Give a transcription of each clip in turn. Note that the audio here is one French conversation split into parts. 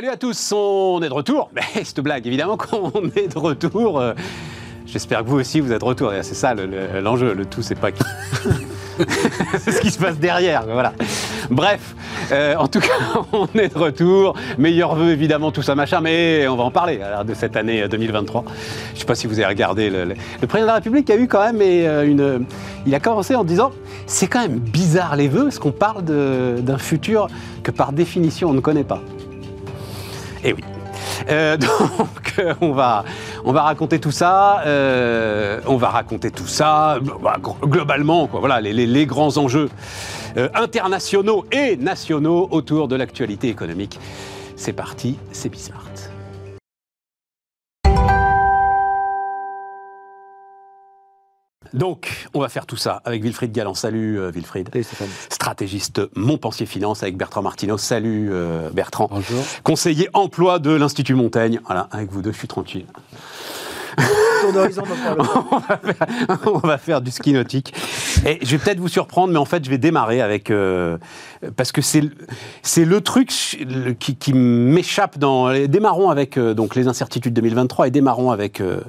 Salut à tous, on est de retour. Mais cette blague, évidemment qu'on est de retour. Euh, J'espère que vous aussi, vous êtes de retour. Et C'est ça le- le- l'enjeu. Le, tout, c'est pas qui. c'est ce qui se passe derrière. Voilà. Bref, euh, en tout cas, on est de retour. Meilleurs vœux, évidemment, tout ça, machin. Mais on va en parler de cette année euh, 2023. Je ne sais pas si vous avez regardé. Le, le- président de la République a eu quand même euh, une. Il a commencé en disant c'est quand même bizarre les vœux, parce qu'on parle d'un futur que par définition on ne connaît pas. Eh oui. Euh, donc, euh, on, va, on va raconter tout ça. euh, on va raconter tout ça bah, globalement. Voilà, les, grands enjeux internationaux et nationaux autour de l'actualité économique. C'est parti, c'est Bismart. Donc, on va faire tout ça avec Wilfried Galland. Salut euh, Wilfried. Stratégiste Montpensier Finance avec Bertrand Martineau. Salut euh, Bertrand. Bonjour. Conseiller emploi de l'Institut Montaigne. Voilà, avec vous deux, je suis tranquille. On, va faire, du ski nautique. Et je vais peut-être vous surprendre, mais en fait, je vais démarrer avec. euh, parce que c'est le- truc qui, m'échappe dans. Démarrons avec euh, donc, les incertitudes 2023 et démarrons avec, euh,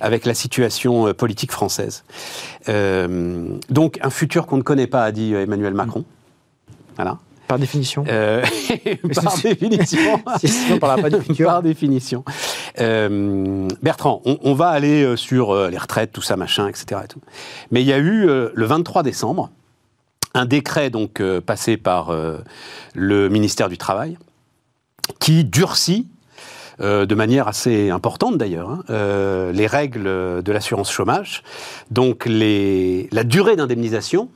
avec la situation politique française. Donc, un futur qu'on ne connaît pas, a dit Emmanuel Macron. Voilà. Par définition. Euh, par définition. Sinon. Par définition. Euh, Bertrand, on, on va aller euh, sur les retraites, tout ça, machin, etc. et tout. Mais il y a eu, le 23 décembre, un décret donc passé par le ministère du Travail qui durcit euh, de manière assez importante d'ailleurs, hein, euh, les règles de l'assurance chômage. Donc les, la durée d'indemnisation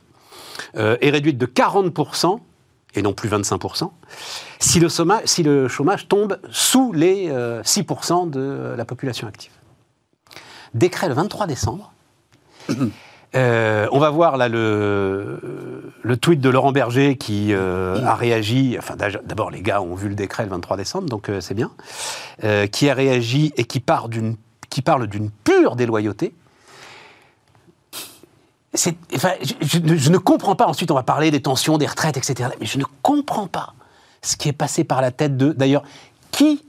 euh, est réduite de 40% et non plus 25%, si le, soma- si le chômage tombe sous les euh, 6% de la population active. Décret le 23 décembre. Euh, on va voir là le, le tweet de Laurent Berger qui euh, a réagi. Enfin, d'abord, les gars ont vu le décret le 23 décembre, donc euh, c'est bien. Euh, qui a réagi et qui, part d'une- qui parle d'une pure déloyauté. Je, ne comprends pas. Ensuite, on va parler des tensions, des retraites, etc. Mais je ne comprends pas ce qui est passé par la tête de. D'ailleurs, qui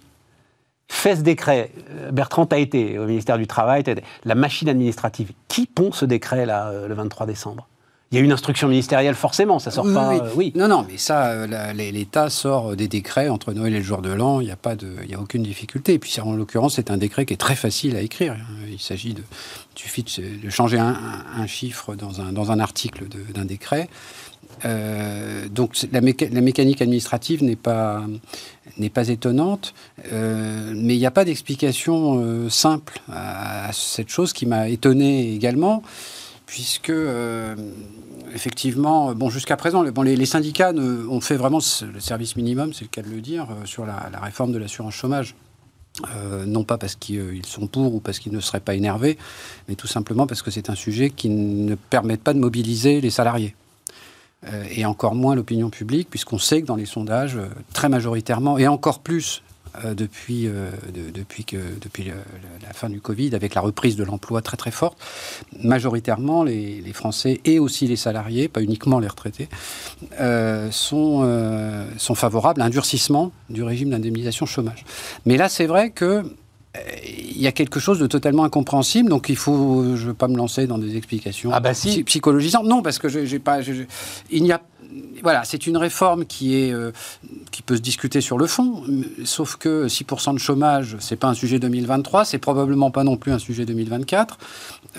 fait ce décret? Euh, Bertrand, as été au ministère du Travail, la machine administrative. Qui pond ce décret, là, euh, le 23 décembre? Il y a une instruction ministérielle, forcément, ça sort Oui, pas. oui. euh, oui. Non, non, mais ça, euh, l'État sort des décrets entre Noël et le jour de l'an, il n'y a, pas de- il y a aucune difficulté. Et puis, en l'occurrence, c'est un décret qui est très facile à écrire. Il s'agit de. Il suffit de, changer un, un- un chiffre dans un, dans un article d'un décret. Euh, donc, la, méca- la mécanique administrative n'est pas, n'est pas étonnante, euh, mais il n'y a pas d'explication euh, simple à, à cette chose qui m'a étonné également puisque euh, effectivement, bon, jusqu'à présent, les, syndicats ont fait vraiment le service minimum, c'est le cas de le dire, euh, sur la, réforme de l'assurance chômage. Euh, non pas parce qu'ils euh, ils sont pour ou parce qu'ils ne seraient pas énervés, mais tout simplement parce que c'est un sujet qui ne permet pas de mobiliser les salariés. Euh, et encore moins l'opinion publique, puisqu'on sait que dans les sondages, euh, très majoritairement, et encore plus euh, depuis, euh, de- depuis, que, depuis le- la fin du Covid, avec la reprise de l'emploi très très forte, majoritairement les, les Français et aussi les salariés, pas uniquement les retraités, euh, sont, euh, sont favorables à un durcissement du régime d'indemnisation chômage. Mais là, c'est vrai que euh, il y a quelque chose de totalement incompréhensible, donc il faut, je ne veux pas me lancer dans des explications Ah bah si. psychologisantes. Non, parce que j'ai pas, je- je- il n'y a, voilà, c'est une réforme euh, qui peut se discuter sur le fond, sauf que 6% de chômage, c'est pas un sujet 2023, c'est probablement pas non plus un sujet 2024.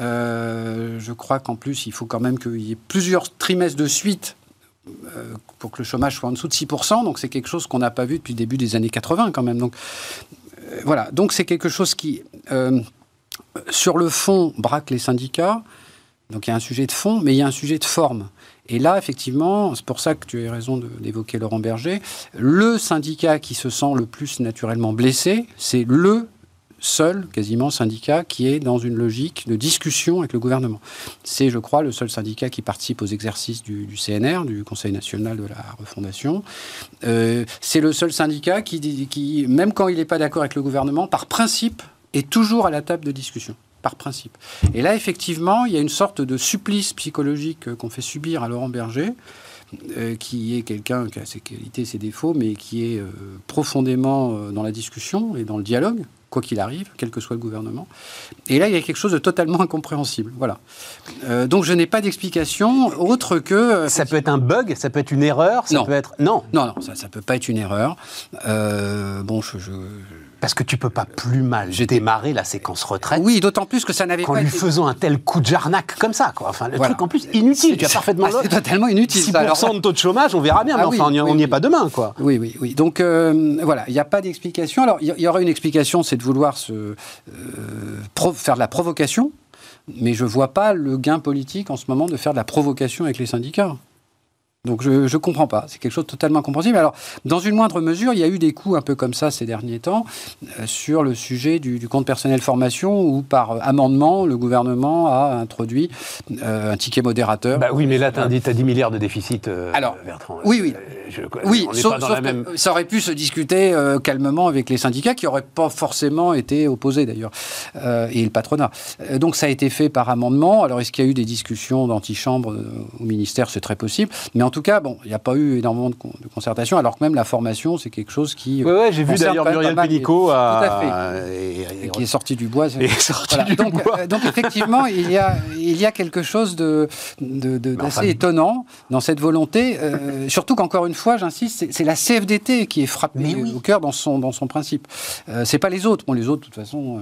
Euh, je crois qu'en plus, il faut quand même qu'il y ait plusieurs trimestres de suite euh, pour que le chômage soit en dessous de 6%. Donc c'est quelque chose qu'on n'a pas vu depuis le début des années 80 quand même. Donc voilà, donc c'est quelque chose qui, sur le fond, braque les syndicats. Donc il y a un sujet de fond, mais il y a un sujet de forme. Et là, effectivement, c'est pour ça que tu as raison d'évoquer Laurent Berger, le syndicat qui se sent le plus naturellement blessé, c'est le seul, quasiment, syndicat qui est dans une logique de discussion avec le gouvernement. C'est, je crois, le seul syndicat qui participe aux exercices du, CNR, du Conseil national de la refondation. Euh, c'est le seul syndicat qui, même quand il n'est pas d'accord avec le gouvernement, par principe, est toujours à la table de discussion. Par principe. Et là, effectivement, il y a une sorte de supplice psychologique euh, qu'on fait subir à Laurent Berger, euh, qui est quelqu'un qui a ses qualités, ses défauts, mais qui est euh, profondément euh, dans la discussion et dans le dialogue, quoi qu'il arrive, quel que soit le gouvernement. Et là, il y a quelque chose de totalement incompréhensible. Voilà. Euh, donc, je n'ai pas d'explication autre que. Ça peut être un bug, ça peut être une erreur, ça Non. peut être. Non, Non, non, ça ne peut pas être une erreur. Euh, bon, je, je- parce que tu peux pas plus mal démarrer la séquence retraite Oui, d'autant plus que ça n'avait qu'en pas lui été... faisant un tel coup de jarnac comme ça, quoi. Enfin, le Voilà. truc en plus inutile, tu as parfaitement Ah, c'est totalement inutile. 6% ça. Alors- de taux de chômage, on verra bien, mais Ah oui, enfin, on n'y oui, est oui. pas demain, quoi. Oui, oui, oui. Donc euh, voilà, il n'y a pas d'explication. Alors il y, y aurait une explication, c'est de vouloir se, euh, faire de la provocation, mais je ne vois pas le gain politique en ce moment de faire de la provocation avec les syndicats. Donc je ne comprends pas, c'est quelque chose de totalement incompréhensible. Alors, dans une moindre mesure, il y a eu des coups un peu comme ça ces derniers temps euh, sur le sujet du, du compte personnel formation où par euh, amendement, le gouvernement a introduit euh, un ticket modérateur. Bah oui, mais là, tu as, dit 10 milliards de déficit, Alors, Bertrand. oui, oui. Je- Oui, on sauf, pas dans sauf la que ça aurait pu se discuter calmement avec les syndicats qui n'auraient pas forcément été opposés d'ailleurs, et le patronat. Donc ça a été fait par amendement. Alors est-ce qu'il y a eu des discussions d'antichambre au ministère? C'est très possible. Mais en tout cas, bon, il n'y a pas eu énormément de, con- de concertation, alors que même la formation, c'est quelque chose qui, Ouais, ouais, j'ai vu d'ailleurs Muriel Pénicaud à... à et- et- et qui est sorti du bois. c'est- et est sorti Voilà, du donc, bois. euh, donc effectivement, il y a, il y a quelque chose de, de- de- d'assez enfin- étonnant dans cette volonté, euh, surtout qu'encore une fois, j'insiste, c'est, la CFDT qui est frappée oui. au cœur dans son, dans son principe. Euh, c'est pas les autres. Bon, les autres, de toute façon, euh,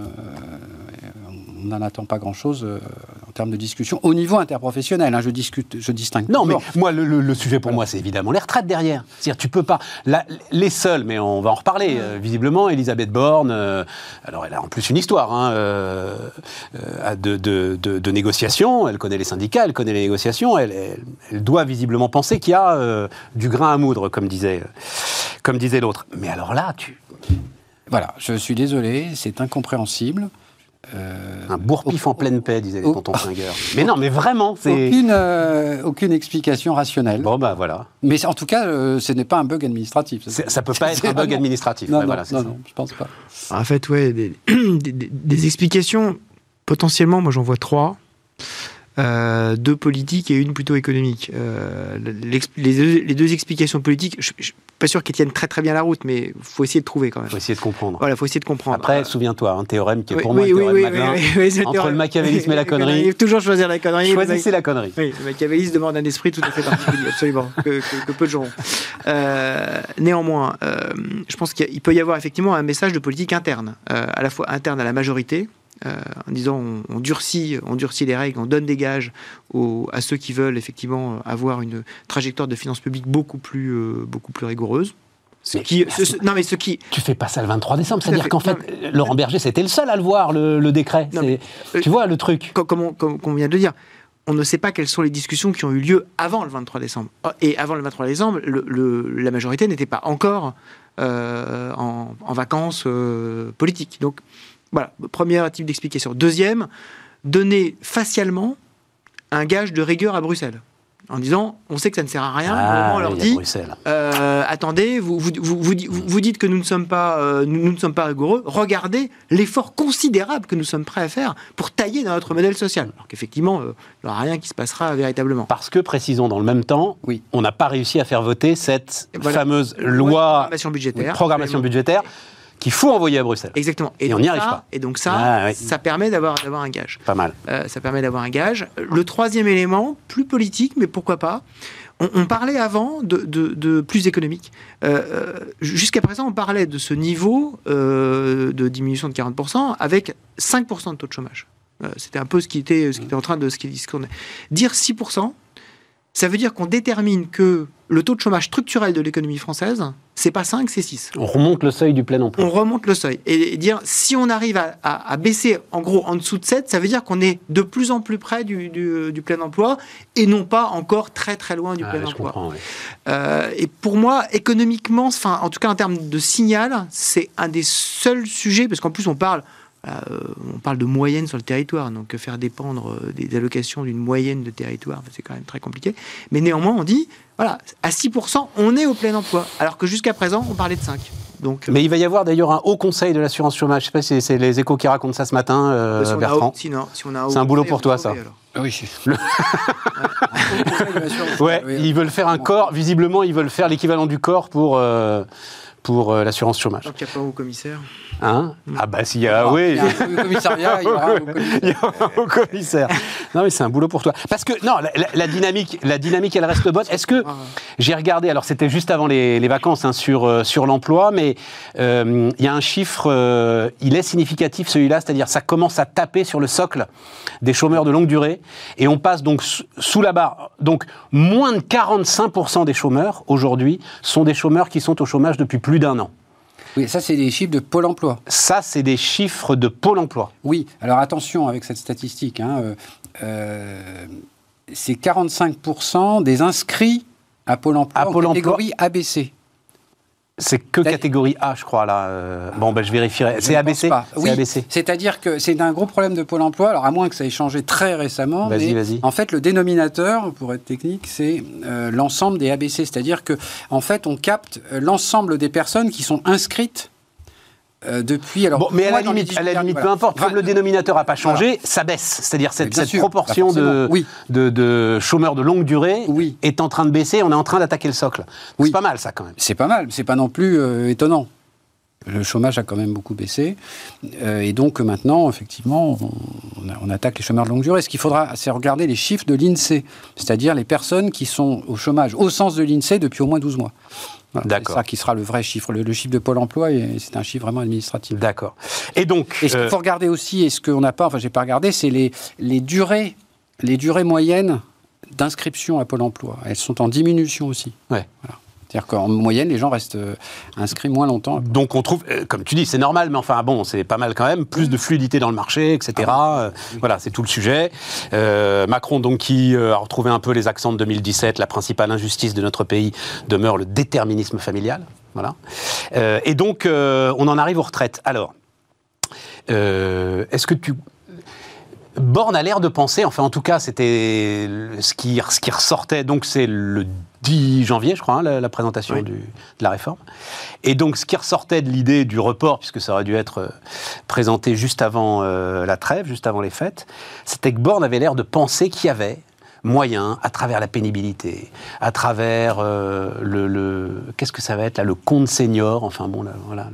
on n'en attend pas grand-chose euh, en termes de discussion au niveau interprofessionnel. hein, je discute, je distingue. Non, mais moi, le, le- le sujet pour moi, c'est évidemment les retraites derrière. C'est-à-dire, tu peux pas. la- les seuls, mais on va en reparler, euh, visiblement, Elisabeth Borne, euh, alors elle a en plus une histoire hein, de, de, de- de négociation. Elle connaît les syndicats, elle connaît les négociations. Elle, elle- elle doit visiblement penser qu'il y a du grain à moudre, comme disait, comme disait l'autre. Mais alors là, tu. Voilà, je suis désolé, c'est incompréhensible. Euh, Un bourre-pif en pleine paix, disait les tontons flingueurs. Mais non, mais vraiment, c'est. aucune, euh, aucune explication rationnelle. Bon, bah voilà. Mais en tout cas, euh, ce n'est pas un bug administratif. C'est- Ça peut pas être un bug administratif. Non, Ouais, non, voilà, non, ça. non, je pense pas. En fait, ouais, des, des- des- des explications, potentiellement, moi j'en vois trois. Euh, deux politiques et une plutôt économique. Euh, les, deux, les deux explications politiques, je ne suis pas sûr qu'elles tiennent très très bien la route, mais il faut essayer de trouver quand même. faut essayer de comprendre. Voilà, il faut essayer de comprendre. Après, souviens-toi, un théorème qui est Oui, pour moi oui, oui, théorème oui, Madelin. Entre le machiavélisme et la connerie. Il faut toujours choisir la connerie. Choisissez la connerie. Oui, le machiavélisme demande un esprit tout à fait particulier, absolument, que, que- que peu de gens ont. Euh, néanmoins, euh, je pense qu'il peut y avoir effectivement un message de politique interne, à la fois interne à la majorité, en disant on, on durcit, on durcit les règles, on donne des gages aux- à ceux qui veulent effectivement avoir une trajectoire de finances publiques beaucoup plus, euh, beaucoup plus rigoureuse. Ce Mais qui, merci. ce- ce- non mais ce qui, Tu fais pas ça le 23 décembre. C'est-à-dire qu'en fait, Non, Laurent Berger, c'était le seul à le voir, le, le décret. Euh, tu vois le truc. co- comme on, comme- comme on vient de le dire, on ne sait pas quelles sont les discussions qui ont eu lieu avant le 23 décembre. Et avant le 23 décembre, le- le- la majorité n'était pas encore euh, en, en vacances euh, politiques. Donc voilà, premier type d'explication. Deuxième, donner facialement un gage de rigueur à Bruxelles. En disant, on sait que ça ne sert à rien, Ah, on leur dit, euh, attendez, vous, vous, vous, vous, vous- dites que nous ne sommes pas, euh, nous, ne sommes pas rigoureux. Regardez l'effort considérable que nous sommes prêts à faire pour tailler dans notre modèle social. Alors qu'effectivement, euh, il n'y aura rien qui se passera véritablement. Parce que, précisons, dans le même temps, Oui. on n'a pas réussi à faire voter cette voilà. fameuse Loi de programmation budgétaire. oui, programmation budgétaire qu'il faut envoyer à Bruxelles. Exactement. Et on n'y arrive pas. Et donc ça, Ah, oui. ça permet d'avoir un gage. Pas mal. Euh, ça permet d'avoir un gage. Le troisième élément, plus politique, mais pourquoi pas on, on parlait avant de, de- de plus économique. Euh, euh, Jusqu'à présent, on parlait de ce niveau euh, de diminution de 40% avec 5% de taux de chômage. C'était un peu ce qui était, ce qui était en train de ce qui ce. Dire 6%, ça veut dire qu'on détermine que le taux de chômage structurel de l'économie française, c'est pas 5, c'est 6 On remonte le seuil du plein emploi. on remonte le seuil. Et dire, si on arrive à, à- à baisser en gros en dessous de 7, ça veut dire qu'on est de plus en plus près du, du- du plein emploi et non pas encore très très loin du Ah, plein je emploi. comprends. oui. Euh, et pour moi, économiquement, enfin, en tout cas en termes de signal, c'est un des seuls sujets, parce qu'en plus on parle, on parle de moyenne sur le territoire, donc euh, faire dépendre euh, des allocations d'une moyenne de territoire, c'est quand même très compliqué. Mais néanmoins, on dit, voilà, à 6%, on est au plein emploi, alors que jusqu'à présent, on parlait de 5. Donc, Mais il va y avoir d'ailleurs un haut conseil de l'assurance chômage. Je ne sais pas si c'est les échos qui racontent ça ce matin, euh, si on a Bertrand. si on a C'est un boulot pour toi, ça. alors. Oui. Ouais, ils veulent faire un corps. Visiblement, ils veulent faire l'équivalent du corps pour, euh, pour euh, l'assurance chômage. Tant qu'il n'y a pas au commissaire. Hein ah bah s'il y a, oui, Il y a un commissariat, il y aura un haut commissaire. Non mais c'est un boulot pour toi. Parce que non, la, la- la dynamique, la dynamique, elle reste bonne. Est-ce que Ah, j'ai regardé Alors c'était juste avant les, les vacances hein, sur euh, sur l'emploi, mais euh, il y a un chiffre, euh, il est significatif celui-là, c'est-à-dire ça commence à taper sur le socle des chômeurs de longue durée, et on passe donc sous la barre. Donc moins de 45% des chômeurs aujourd'hui sont des chômeurs qui sont au chômage depuis plus d'un an. Oui, ça, c'est des chiffres de Pôle emploi. Ça, c'est des chiffres de Pôle Emploi. Oui, alors attention avec cette statistique. hein, euh, euh, c'est 45% des inscrits à Pôle emploi À en Pôle emploi. catégorie ABC. C'est que catégorie A, je crois, là. euh, Bon, ben, je vérifierai. C'est ABC Oui, ABC. c'est-à-dire que c'est un gros problème de Pôle emploi, alors à moins que ça ait changé très récemment. Vas-y, vas-y. En fait, le dénominateur, pour être technique, c'est euh, l'ensemble des ABC, c'est-à-dire que en fait, on capte euh, l'ensemble des personnes qui sont inscrites euh, depuis. Alors, Bon, mais à la limite, à la 18 limite voilà. peu importe, comme le dénominateur n'a pas changé, ça baisse. C'est-à-dire cette, cette sûr, proportion de, forcément. Oui. de, de chômeurs de longue durée Oui. est en train de baisser, on est en train d'attaquer le socle. Oui. C'est pas mal, ça, quand même. C'est pas mal, c'est pas non plus euh, étonnant. Le chômage a quand même beaucoup baissé. Euh, et donc maintenant, effectivement, on attaque les chômeurs de longue durée. Ce qu'il faudra, c'est regarder les chiffres de l'INSEE, c'est-à-dire les personnes qui sont au chômage au sens de l'INSEE depuis au moins 12 mois. Voilà. C'est ça qui sera le vrai chiffre. Le, le chiffre de Pôle emploi, c'est un chiffre vraiment administratif. D'accord. Et donc, Et ce qu'il euh, faut regarder aussi, et ce qu'on n'a pas, enfin, j'ai pas regardé, c'est les, les durées, les durées moyennes d'inscription à Pôle emploi. Elles sont en diminution aussi. Ouais. Voilà. C'est-à-dire qu'en moyenne, les gens restent euh, inscrits moins longtemps. donc on trouve, euh, comme tu dis, c'est normal, mais enfin bon, c'est pas mal quand même, plus de fluidité dans le marché, etc. Euh, Voilà, c'est tout le sujet. Euh, Macron, donc, qui a retrouvé un peu les accents de 2017, la principale injustice de notre pays demeure le déterminisme familial. Voilà. Euh, et donc, euh, on en arrive aux retraites. Alors, est-ce que tu Borne a l'air de penser, enfin en tout cas c'était ce qui, ce qui ressortait, donc c'est le 10 janvier je crois, hein, la, la présentation Oui. du- de la réforme. Et donc ce qui ressortait de l'idée du report, puisque ça aurait dû être euh, présenté juste avant euh, la trêve, juste avant les fêtes, c'était que Borne avait l'air de penser qu'il y avait moyen, à travers la pénibilité, à travers euh, le, le- qu'est-ce que ça va être là, le compte senior, enfin bon, là, voilà,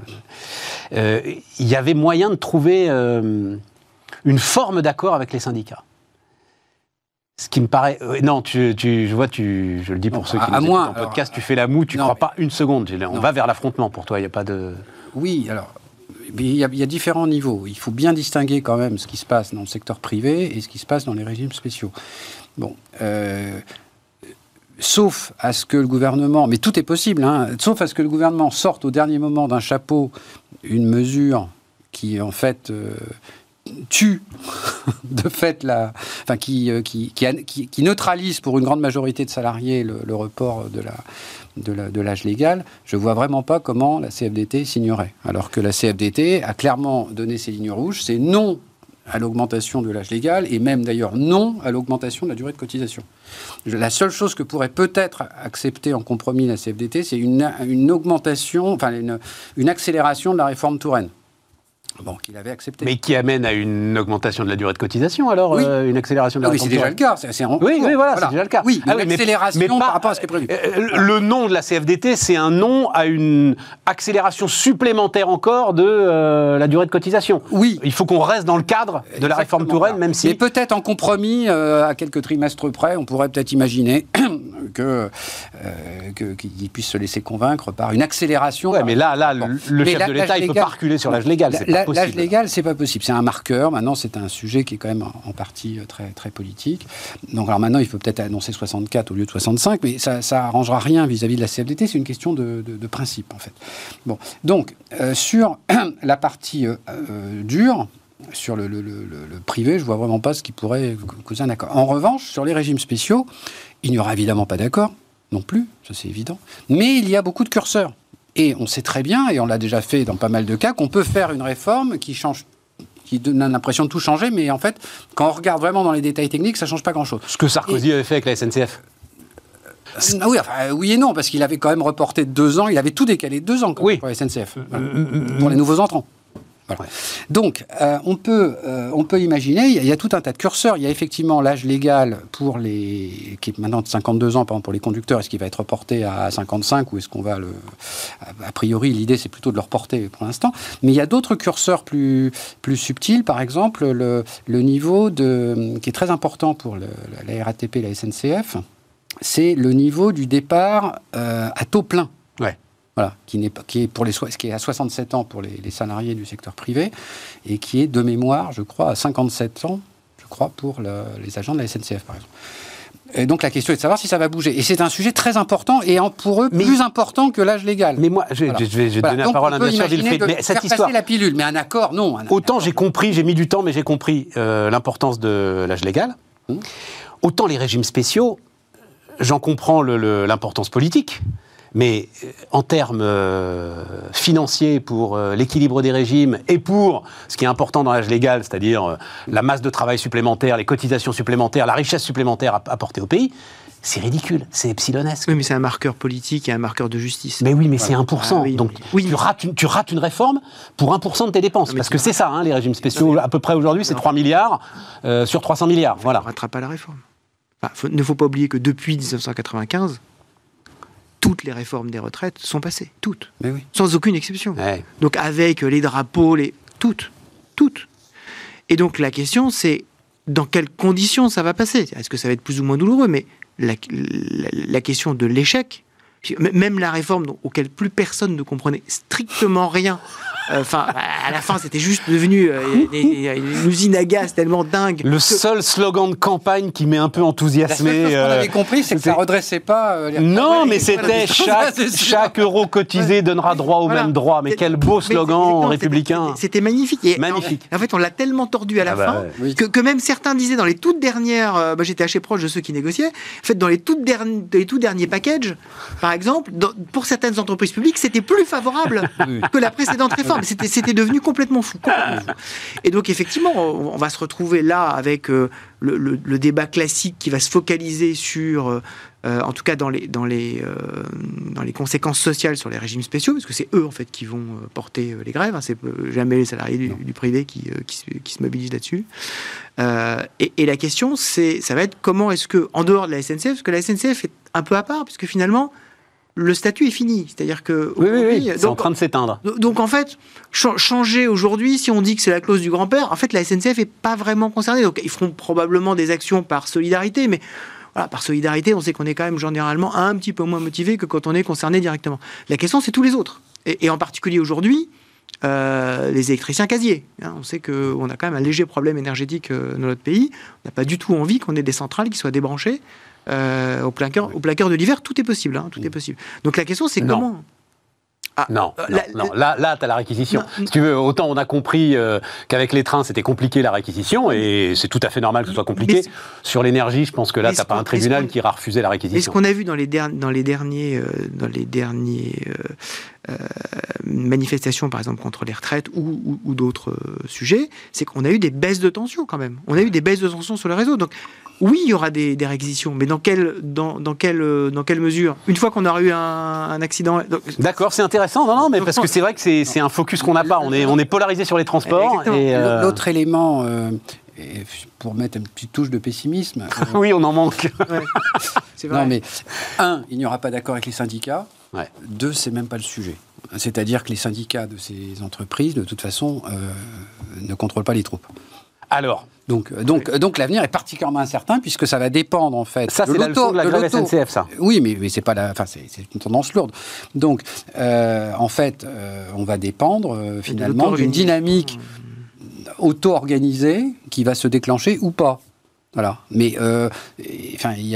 euh, il y avait moyen de trouver une forme d'accord avec les syndicats. Ce qui me paraît. euh, non, tu, tu- je vois, tu, je le dis pour Non, ceux qui à- nous écoutent en alors, podcast, tu fais la moue, tu non, crois mais- pas une seconde. On Non. va vers l'affrontement pour toi, il n'y a pas de. Oui, alors, mais il y, a, il y a différents niveaux. Il faut bien distinguer quand même ce qui se passe dans le secteur privé et ce qui se passe dans les régimes spéciaux. Bon, euh, sauf à ce que le gouvernement, mais tout est possible, hein, sauf à ce que le gouvernement sorte au dernier moment d'un chapeau une mesure qui, en fait, euh, tue de fait la, enfin qui, euh, qui, qui, neutralise pour une grande majorité de salariés le, report de la de l'âge légal, je vois vraiment pas comment la CFDT signerait. Alors que la CFDT a clairement donné ses lignes rouges, c'est non à l'augmentation de l'âge légal et même d'ailleurs non à l'augmentation de la durée de cotisation. La seule chose que pourrait peut-être accepter en compromis la CFDT, c'est une, une augmentation, enfin une, une accélération de la réforme Touraine. Bon, qu'il avait accepté. Mais qui amène à une augmentation de la durée de cotisation, alors Oui. euh, Une accélération de Ah la oui, c'est déjà le cas. en Oui, oui, voilà, c'est déjà le cas. Oui, Ah mais oui, mais- accélération mais pas- par rapport à ce qui est prévu. Euh, Le nom de la CFDT, c'est un nom à une accélération supplémentaire encore de euh, la durée de cotisation. Oui. Il faut qu'on reste dans le cadre de la réforme Touraine, voilà. même si. Mais peut-être en compromis, euh, à quelques trimestres près, on pourrait peut-être imaginer que, euh, qu'il puisse se laisser convaincre par une accélération. Par- mais là, là, le chef de l'État, il peut légal- pas reculer sur l'âge légal. La-. L'âge légal, c'est pas possible. C'est un marqueur. Maintenant, c'est un sujet qui est quand même en, en partie euh, très, très politique. Donc, alors maintenant, il faut peut-être annoncer 64 au lieu de 65, mais ça, ça arrangera rien vis-à-vis de la CFDT. C'est une question de, de- de principe, en fait. Bon, donc euh, sur la partie euh, dure. Sur le- le- le privé, je vois vraiment pas ce qui pourrait causer un accord. En revanche, sur les régimes spéciaux, il n'y aura évidemment pas d'accord, non plus, ça c'est évident. Mais il y a beaucoup de curseurs. Et on sait très bien, et on l'a déjà fait dans pas mal de cas, qu'on peut faire une réforme qui change qui donne l'impression de tout changer, mais en fait, quand on regarde vraiment dans les détails techniques, ça change pas grand-chose. Ce que Sarkozy avait fait avec la SNCF. Oui, enfin, oui et non, parce qu'il avait quand même reporté de deux ans, il avait tout décalé de deux ans quand Oui. pour la SNCF, voilà, pour les nouveaux entrants. Voilà. Donc, euh, on, peut, euh, on peut imaginer, il y, a, il y a tout un tas de curseurs. Il y a effectivement l'âge légal pour les, qui est maintenant de 52 ans, par exemple, pour les conducteurs. Est-ce qu'il va être reporté à 55 ou est-ce qu'on va le. A, priori, l'idée, c'est plutôt de le reporter pour l'instant. Mais il y a d'autres curseurs plus, plus subtils. Par exemple, le, le niveau de, qui est très important pour le- la, la RATP et la SNCF, c'est le niveau du départ euh, à taux plein. Voilà, qui, n'est pas, qui, est pour les, soi- qui est à 67 ans pour les, les salariés du secteur privé et qui est de mémoire, je crois, à 57 ans, je crois, pour le- les agents de la SNCF, par exemple. Et donc la question est de savoir si ça va bouger. Et c'est un sujet très important et pour eux Mais- plus important que l'âge légal. Mais moi, je, Voilà. je vais, je vais Voilà. donner la parole à Wilfried. de Mais faire cette passer histoire, la pilule, mais un accord, non. un- autant j'ai compris, j'ai mis du temps, mais j'ai compris euh, l'importance de l'âge légal. Hum. Autant les régimes spéciaux, j'en comprends l'importance politique. Mais euh, en termes euh, financiers pour euh, l'équilibre des régimes et pour ce qui est important dans l'âge légal, c'est-à-dire euh, la masse de travail supplémentaire, les cotisations supplémentaires, la richesse supplémentaire app- apportée au pays, c'est ridicule, c'est epsilonesque. Oui, mais c'est un marqueur politique et un marqueur de justice. Mais oui, mais c'est 1%. Ah oui, donc oui. tu, rates une, tu rates une réforme pour 1% de tes dépenses. parce que c'est ça, hein, les régimes spéciaux, à peu près aujourd'hui, c'est Non. 3 milliards sur 300 milliards. On Voilà. ne rattrape pas la réforme. Ne faut pas oublier que depuis 1995, toutes les réformes des retraites sont passées. Toutes. Mais oui. Sans aucune exception. Ouais. Donc avec les drapeaux, les... toutes. Toutes. Et donc la question, c'est dans quelles conditions ça va passer? Est-ce que ça va être plus ou moins douloureux? Mais la, la- la question de l'échec, même la réforme dont- auquel plus personne ne comprenait strictement rien. Euh, Enfin, à la fin, c'était juste devenu euh, une, usine à gaz tellement dingue. Le que- seul slogan de campagne qui m'est un peu La seule enthousiasmé. chose qu'on euh, avait compris, c'est que ça redressait pas. euh, les- Non, mais c'était chaque, chaque euro cotisé donnera droit au Voilà. même droit. Mais quel beau slogan républicain. c'était- magnifique. Et Magnifique. En, en fait, on l'a tellement tordu à la Ah bah fin que, que même certains disaient dans les toutes dernières. euh, bah, J'étais assez proche de ceux qui négociaient. En fait, dans les, toutes derniers, les tout derniers packages, par exemple, dans- pour certaines entreprises publiques, c'était plus favorable Oui. que la précédente réforme. C'était c'était devenu complètement fou. complètement fou. Et donc, effectivement, on, on va se retrouver là avec euh, le, le- le débat classique qui va se focaliser sur, euh, euh, en tout cas dans les, dans, les, euh, dans les conséquences sociales sur les régimes spéciaux, parce que c'est eux, en fait, qui vont porter les grèves. hein. c'est jamais les salariés du, du privé qui, qui, se, qui se mobilisent là-dessus. Et, et la question, c'est, ça va être comment est-ce que, en dehors de la SNCF, parce que la SNCF est un peu à part, puisque finalement, le statut est fini. C'est-à-dire que. Oui, oui, oui. C'est en train de s'éteindre. donc en fait, cha- changer aujourd'hui, si on dit que c'est la clause du grand-père, en fait la SNCF est pas vraiment concernée. Donc ils feront probablement des actions par solidarité, mais voilà, par solidarité, on sait qu'on est quand même généralement un petit peu moins motivé que quand on est concerné directement. La question, c'est tous les autres. Et, et en particulier aujourd'hui, euh, les électriciens casiers. hein. on sait qu'on a quand même un léger problème énergétique euh, dans notre pays. On n'a pas du tout envie qu'on ait des centrales qui soient débranchées. Euh, au, plein cœur, au plein cœur de l'hiver, tout est possible. hein, tout est possible. Donc la question, c'est comment Ah, Non, euh, non, la- non. Là, là tu as la réquisition. Non. Si tu veux, autant on a compris euh, qu'avec les trains, c'était compliqué la réquisition, et c'est tout à fait normal que ce soit compliqué. Mais ce- Sur l'énergie, je pense que là, Mais tu ce pas un tribunal mais ce qui ira refuser la Et ce réquisition. qu'on a vu dans les, derni- dans les derniers, euh, dans les derniers euh, euh, manifestations, par exemple, contre les retraites ou, ou- ou d'autres euh, sujets, c'est qu'on a eu des baisses de tension quand même. On a eu des baisses de tension sur le réseau. Donc, oui, il y aura des, des réquisitions, mais dans quelle, dans, dans quelle, euh, dans quelle mesure? Une fois qu'on aura eu un, un accident. D'accord, c'est intéressant. Non, non, mais parce que c'est vrai que c'est c'est un focus qu'on n'a pas. On est, on est polarisé sur les transports. Euh, L'autre élément, euh, et pour mettre une petite touche de pessimisme, euh, Oui, on en manque. Ouais. C'est vrai. non mais un, il n'y aura pas d'accord avec les syndicats. Ouais. Deux, c'est même pas le sujet. C'est-à-dire que les syndicats de ces entreprises, de toute façon, euh, ne contrôlent pas les troupes. Alors, Donc, euh, donc, donc l'avenir est particulièrement incertain puisque ça va dépendre en fait. ça, de c'est la l'auto- leçon de la grève SNCF, ça. Oui, mais, mais c'est pas la, enfin c'est une tendance lourde. Donc, euh, en fait, euh, on va dépendre finalement d'une dynamique auto-organisée qui va se déclencher ou pas. Voilà. Mais euh, enfin, il n'y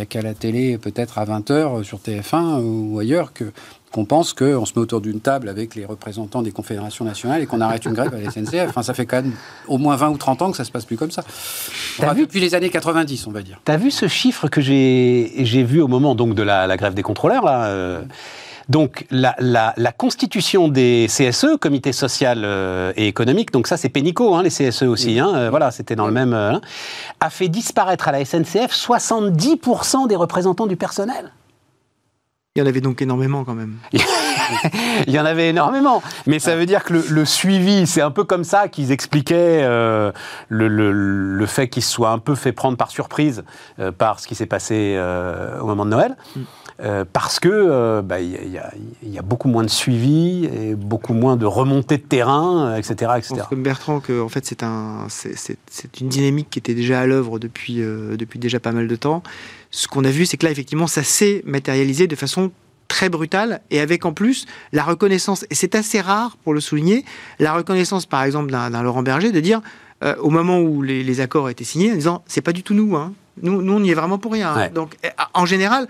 a qu'à la télé, peut-être à 20h sur TF1 ou ailleurs, que qu'on pense qu'on se met autour d'une table avec les représentants des confédérations nationales et qu'on arrête une grève à la SNCF. Enfin, ça fait quand même au moins 20 ou 30 ans que ça se passe plus comme ça. Enfin, vu depuis les années 90, on va dire. T'as vu ce chiffre que j'ai vu au moment donc de la, la grève des contrôleurs là euh, Donc la, la, la, constitution des CSE, Comité social euh, et économique, donc ça c'est Pénico, hein, les CSE aussi, hein, euh, voilà, c'était dans le même, euh, hein, a fait disparaître à la SNCF 70% des représentants du personnel. Il y en avait donc énormément quand même. il y en avait énormément. Mais ça veut dire que le, le suivi, c'est un peu comme ça qu'ils expliquaient euh, le, le, le, fait qu'ils se soient un peu fait prendre par surprise euh, par ce qui s'est passé euh, au moment de Noël. Mm. Parce que bah, il y, y, a beaucoup moins de suivi et beaucoup moins de remontée de terrain, etc., etc. Je pense comme Bertrand que en fait c'est un, c'est une dynamique qui était déjà à l'œuvre depuis depuis déjà pas mal de temps. Ce qu'on a vu, c'est que là effectivement ça s'est matérialisé de façon très brutale et avec en plus la reconnaissance, et c'est assez rare pour le souligner, la reconnaissance par exemple d'un Laurent Berger de dire euh, au moment où les, les, accords étaient signés en disant c'est pas du tout nous, hein. nous, nous on y est vraiment pour rien. Donc en général,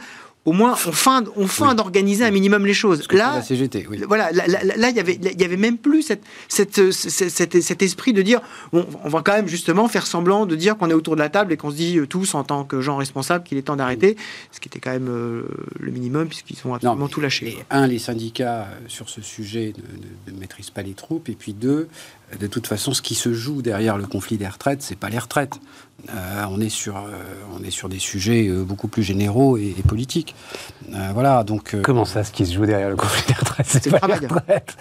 au moins on feint, on d'organiser un minimum les choses. Là, la CGT, oui. voilà, là, là, là, il y avait, il y avait même plus cette, cette, cet, cet esprit de dire, bon, on va quand même justement faire semblant de dire qu'on est autour de la table et qu'on se dit euh, tous en tant que gens responsables qu'il est temps d'arrêter, ce qui était quand même euh, le minimum puisqu'ils ont absolument tout lâché. un, les syndicats euh, sur ce sujet ne, ne, maîtrisent pas les troupes, et puis deux, de toute façon, ce qui se joue derrière le conflit des retraites, c'est pas les retraites. Euh, on, est sur, euh, on est sur des sujets euh, beaucoup plus généraux et, et politiques. Euh, voilà, donc. euh, Comment ça, ce qui se joue derrière le conflit des retraites C'est pas les retraites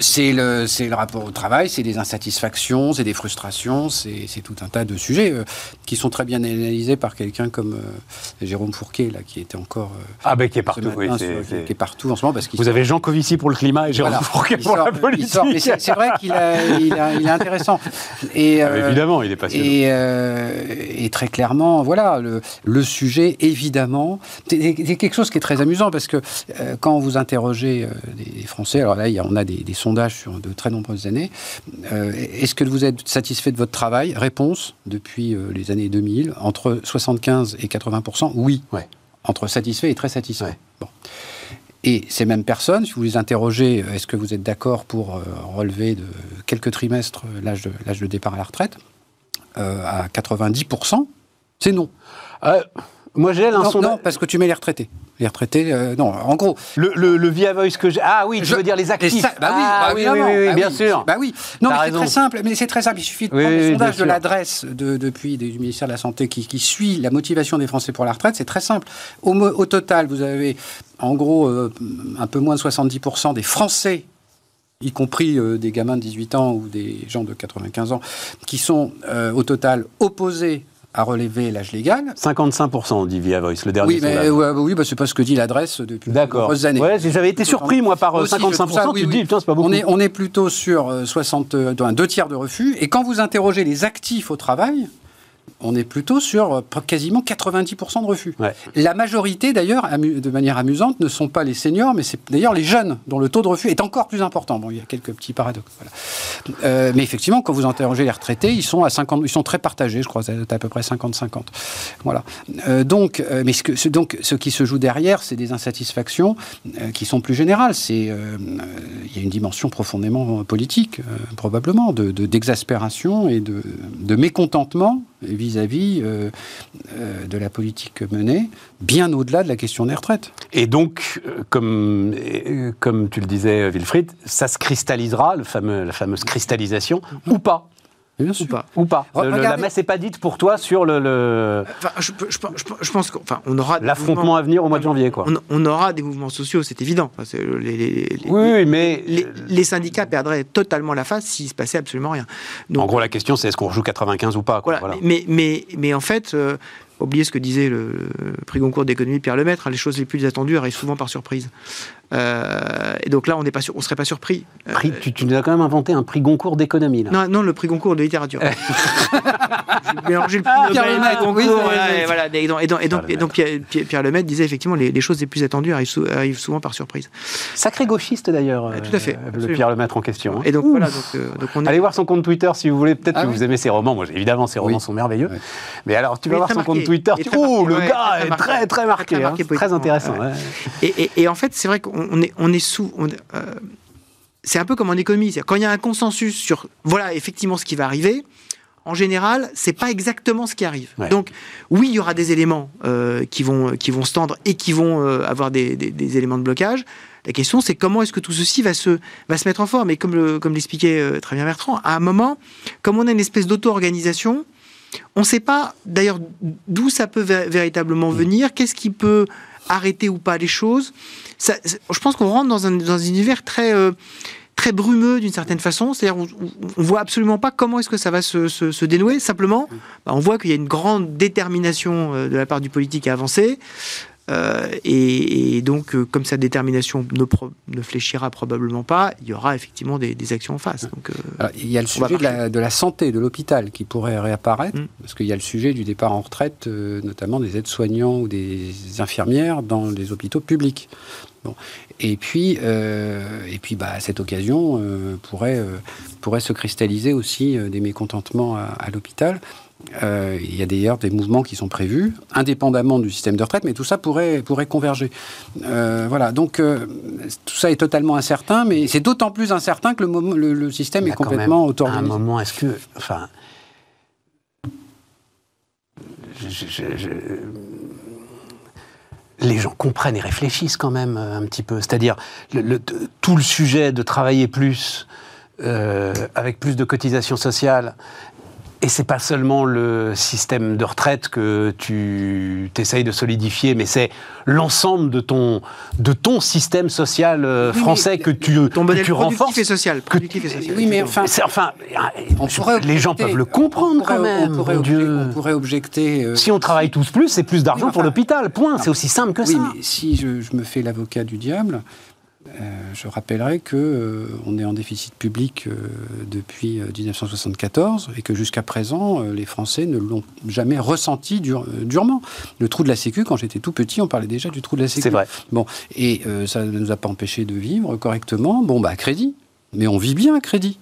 C'est le, c'est le rapport au travail, c'est des insatisfactions, c'est des frustrations, c'est, tout un tas de sujets euh, qui sont très bien analysés par quelqu'un comme euh, Jérôme Fourquet, là, qui était encore. ah, ben qui est partout, matin, oui. sur- c'est- qui, est partout en ce moment. Parce qu'il Vous sort- avez Jean Covici pour le climat et Jérôme voilà, Fourquet pour sort- la politique. c'est, c'est vrai qu'il a, il a- il est intéressant. Et, Ah, euh, évidemment, il est passionnant. Et, euh, et très clairement, voilà, le, le sujet, évidemment, c'est quelque chose qui est très amusant parce que euh, quand vous interrogez euh, des Français, alors là, on a des, des sondages sur de très nombreuses années, euh, est-ce que vous êtes satisfait de votre travail? Réponse, depuis euh, les années 2000, entre 75 et 80% oui. Ouais. Entre satisfait et très satisfait. Ouais. Bon. Et ces mêmes personnes, si vous les interrogez, euh, est-ce que vous êtes d'accord pour euh, relever de quelques trimestres euh, l'âge de, départ à la retraite À 90%, c'est non. Moi, j'ai un Non, sondage. non, parce que tu mets les retraités. Les retraités, euh, non. En gros, Le, le, le Via Voice que j'ai. Ah oui, tu Je- veux dire les actifs bah oui, ah, bah oui, oui, oui, oui, Bah bien oui, sûr. Bah oui. Non, mais c'est très simple. Mais c'est très simple. Il suffit de prendre le sondage de l'adresse de, depuis du ministère de la Santé qui, qui suit la motivation des Français pour la retraite. C'est très simple. Au, total, vous avez en gros euh, un peu moins de 70% des Français y compris euh, des gamins de 18 ans ou des gens de 95 ans, qui sont au total opposés à relever l'âge légal. 55% dit Via Voice, le dernier Oui, mais ouais, oui, bah, c'est pas ce que dit l'adresse depuis de nombreuses années. Ouais, j'avais été surpris, moi, par euh, Aussi, je 55%. trouve ça, oui, tu te oui. dis, putain, c'est pas beaucoup. On est, on est plutôt sur euh, 60, euh, un deux tiers de refus. Et quand vous interrogez les actifs au travail, on est plutôt sur euh, quasiment 90% de refus. Ouais. La majorité, d'ailleurs, de manière amusante, ne sont pas les seniors, mais c'est d'ailleurs les jeunes, dont le taux de refus est encore plus important. Bon, il y a quelques petits paradoxes. voilà. Euh, mais effectivement, quand vous interrogez les retraités, ils sont, à 50, ils sont très partagés, je crois, c'est à peu près 50-50. Voilà. Euh, donc, euh, mais ce, que, ce- donc, ce qui se joue derrière, c'est des insatisfactions qui sont plus générales. C'est, il y a une dimension profondément politique, probablement, de, de- d'exaspération et de, de mécontentement vis-à-vis euh, euh, de la politique menée, bien au-delà de la question des retraites. Et donc, euh, comme, tu le disais, Wilfried, ça se cristallisera, la fameuse cristallisation, ou pas? Et bien sûr. Ou pas. Ou pas. Le- la messe n'est pas dite pour toi sur le, le- Enfin, je, je- je- je pense qu'on enfin, on aura des l'affrontement à venir au mois de janvier. Quoi. On, on aura des mouvements sociaux, c'est évident. Enfin, les, les- les- Oui, oui, mais les- les syndicats perdraient totalement la face s'il se passait absolument rien. Donc, en gros, la question, c'est est-ce qu'on rejoue 95 ou pas quoi, Voilà. voilà. Mais, mais, mais en fait, euh, oubliez ce que disait le, le prix Goncourt d'économie Pierre Lemaître, hein, les choses les plus attendues arrivent souvent par surprise. Euh, et donc là, on ne serait pas surpris. Euh, Prix- tu, tu nous as quand même inventé un prix Goncourt d'économie. là. non, non, le prix Goncourt de littérature. J'ai mélangé le prix Ah, Nobel Pierre Lemaitre, Goncourt, oui, oui, voilà, oui. et voilà. Et donc, et donc- et donc- et donc Pierre, Pierre- Pierre Lemaitre disait effectivement les, les choses les plus attendues arrivent, sou- arrivent souvent par surprise. Sacré gauchiste d'ailleurs, tout à fait, euh, le absolument. Pierre Lemaître en question. hein. Et donc Ouh. voilà, donc, euh, donc on est. Allez voir son compte Twitter si vous voulez. Peut-être Ah que oui. vous aimez ses romans. Moi, évidemment, ses romans Oui. sont merveilleux. Mais alors, tu vas voir son compte. Twitter. Oh, le gars est très, très marqué. Très hein. Très intéressant. et en fait, c'est vrai qu'on on est, on est sous. euh, c'est un peu comme en économie. Quand il y a un consensus sur, voilà, effectivement, ce qui va arriver, en général, c'est pas exactement ce qui arrive. Donc, oui, il y aura des éléments euh, qui, vont, qui vont se tendre et qui vont euh, avoir des, éléments de blocage. La question, c'est comment est-ce que tout ceci va se, va se mettre en forme? Et comme, comme l'expliquait euh, très bien Bertrand, à un moment, comme on a une espèce d'auto-organisation, on ne sait pas d'ailleurs d'où ça peut véritablement mm. venir, qu'est-ce qui peut arrêter ou pas les choses. je pense qu'on rentre dans un, univers très très brumeux d'une certaine façon. C'est-à-dire, on, ne voit absolument pas comment est-ce que ça va se, dénouer. Simplement, bah, on voit qu'il y a une grande détermination euh, de la part du politique à avancer. Euh, et, donc, euh, comme sa détermination ne, fléchira probablement pas, il y aura effectivement des, actions en face. Donc, il y a le sujet de la, santé, de l'hôpital qui pourrait réapparaître, mm. parce qu'il y a le sujet du départ en retraite, notamment des aides-soignants ou des infirmières dans les hôpitaux publics. Bon. Et puis, euh, et puis bah, cette occasion euh, pourrait, euh, pourrait se cristalliser aussi des mécontentements à, l'hôpital. Il y a d'ailleurs des mouvements qui sont prévus, indépendamment du système de retraite, mais tout ça pourrait, pourrait converger. voilà, donc tout ça est totalement incertain, mais c'est d'autant plus incertain que le, le, système est complètement auto-organisé. À un moment, est-ce que. Enfin. je, les gens comprennent et réfléchissent quand même euh, un petit peu. C'est-à-dire, le, tout le sujet de travailler plus, euh, avec plus de cotisations sociales, et c'est pas seulement le système de retraite que tu t'essayes de solidifier, mais c'est l'ensemble de ton, de ton système social euh, français que tu, ton que tu renforces. Et social, productif et social. Oui, mais enfin, enfin les gens peuvent le comprendre quand même. On pourrait, Dieu. On pourrait objecter. Euh, si on travaille tous plus, c'est plus d'argent pour l'hôpital. Point. C'est aussi simple que oui, ça. Mais si je, je me fais l'avocat du diable, euh, je rappellerai que euh, on est en déficit public euh, depuis 1974 et que jusqu'à présent, les Français ne l'ont jamais ressenti durement. Le trou de la Sécu, quand j'étais tout petit, on parlait déjà du trou de la Sécu. C'est vrai. Bon, et ça ne nous a pas empêché de vivre correctement. Bon, bah crédit, mais on vit bien à crédit.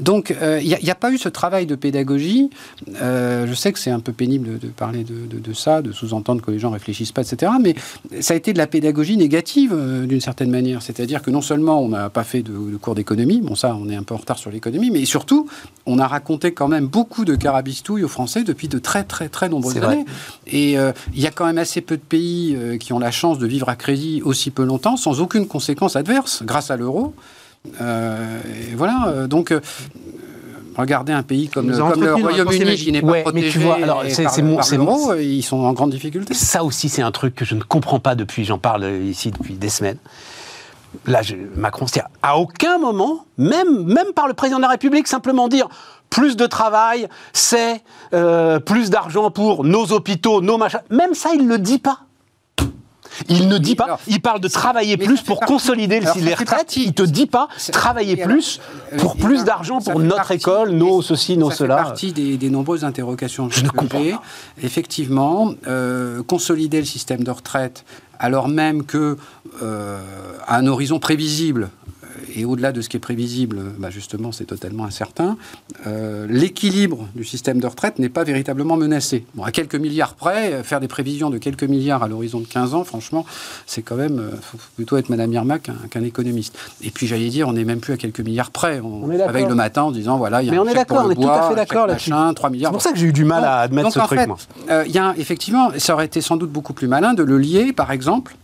Donc, il euh, n'y a, pas eu ce travail de pédagogie. Euh, je sais que c'est un peu pénible de, parler de, ça, de sous-entendre que les gens réfléchissent pas, etc. Mais ça a été de la pédagogie négative, euh, d'une certaine manière. C'est-à-dire que non seulement on n'a pas fait de, cours d'économie, bon ça, on est un peu en retard sur l'économie, mais surtout, on a raconté quand même beaucoup de carabistouilles aux Français depuis de très, très, très nombreuses années. Et il y a quand même assez peu de pays qui ont la chance de vivre à crédit aussi peu longtemps, sans aucune conséquence adverse, grâce à l'euro. Euh, voilà, euh, donc euh, regardez un pays comme, le, Royaume-Uni qui n'est pas protégé mais tu vois, alors c'est par, ils sont en grande difficulté. Ça aussi, c'est un truc que je ne comprends pas depuis, j'en parle ici depuis des semaines. Là, Macron, c'est à aucun moment, même, même par le président de la République, simplement dire plus de travail, c'est plus d'argent pour nos hôpitaux, nos machins. Même ça, il ne le dit pas. Il ne dit pas, il parle de travailler plus pour consolider les retraites. Il te dit pas travailler plus euh, pour plus d'argent pour notre école, nos ceci, nos cela. C'est partie des, nombreuses interrogations que je ne comprends pas. Effectivement, euh, consolider le système de retraite alors même que euh, à un horizon prévisible, et au-delà de ce qui est prévisible, bah, justement, c'est totalement incertain, euh, l'équilibre du système de retraite n'est pas véritablement menacé. Bon, à quelques milliards près, euh, faire des prévisions de quelques milliards à l'horizon de 15 ans, franchement, c'est quand même, euh, faut plutôt être Madame Irma qu'un économiste. Et puis, j'allais dire, on n'est même plus à quelques milliards près. On, on réveille le matin en disant, voilà, il y a Mais on est d'accord, on est tout à fait d'accord là-dessus. 3 milliards. C'est pour ça que j'ai eu du mal à admettre ce truc, Il y a, effectivement, ça aurait été sans doute beaucoup plus malin de le lier, par exemple,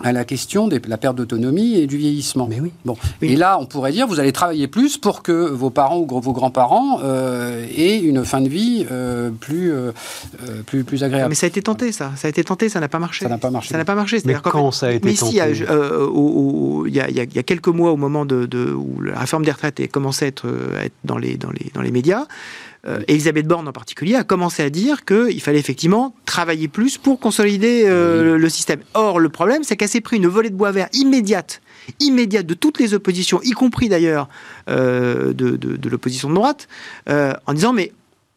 à la question de la perte d'autonomie et du vieillissement. Mais oui. Bon. Et là, on pourrait dire, vous allez travailler plus pour que vos parents ou vos grands-parents euh, aient une fin de vie euh, plus, euh, plus, plus agréable. Mais ça a été tenté, ça. Ça a été tenté, ça n'a pas marché. Ça n'a pas marché. Ça n'a pas marché. Mais quand ça a été tenté il y, a, quelques mois, au moment de, où la réforme des retraites a commencé à être, à être dans, les, dans, les, dans les médias, euh, Elisabeth Borne en particulier a commencé à dire qu'il fallait effectivement travailler plus pour consolider euh, le, système. Or, le problème, c'est qu'elle s'est pris une volée de bois vert immédiate, immédiate de toutes les oppositions, y compris d'ailleurs euh, de, l'opposition de droite, en disant mais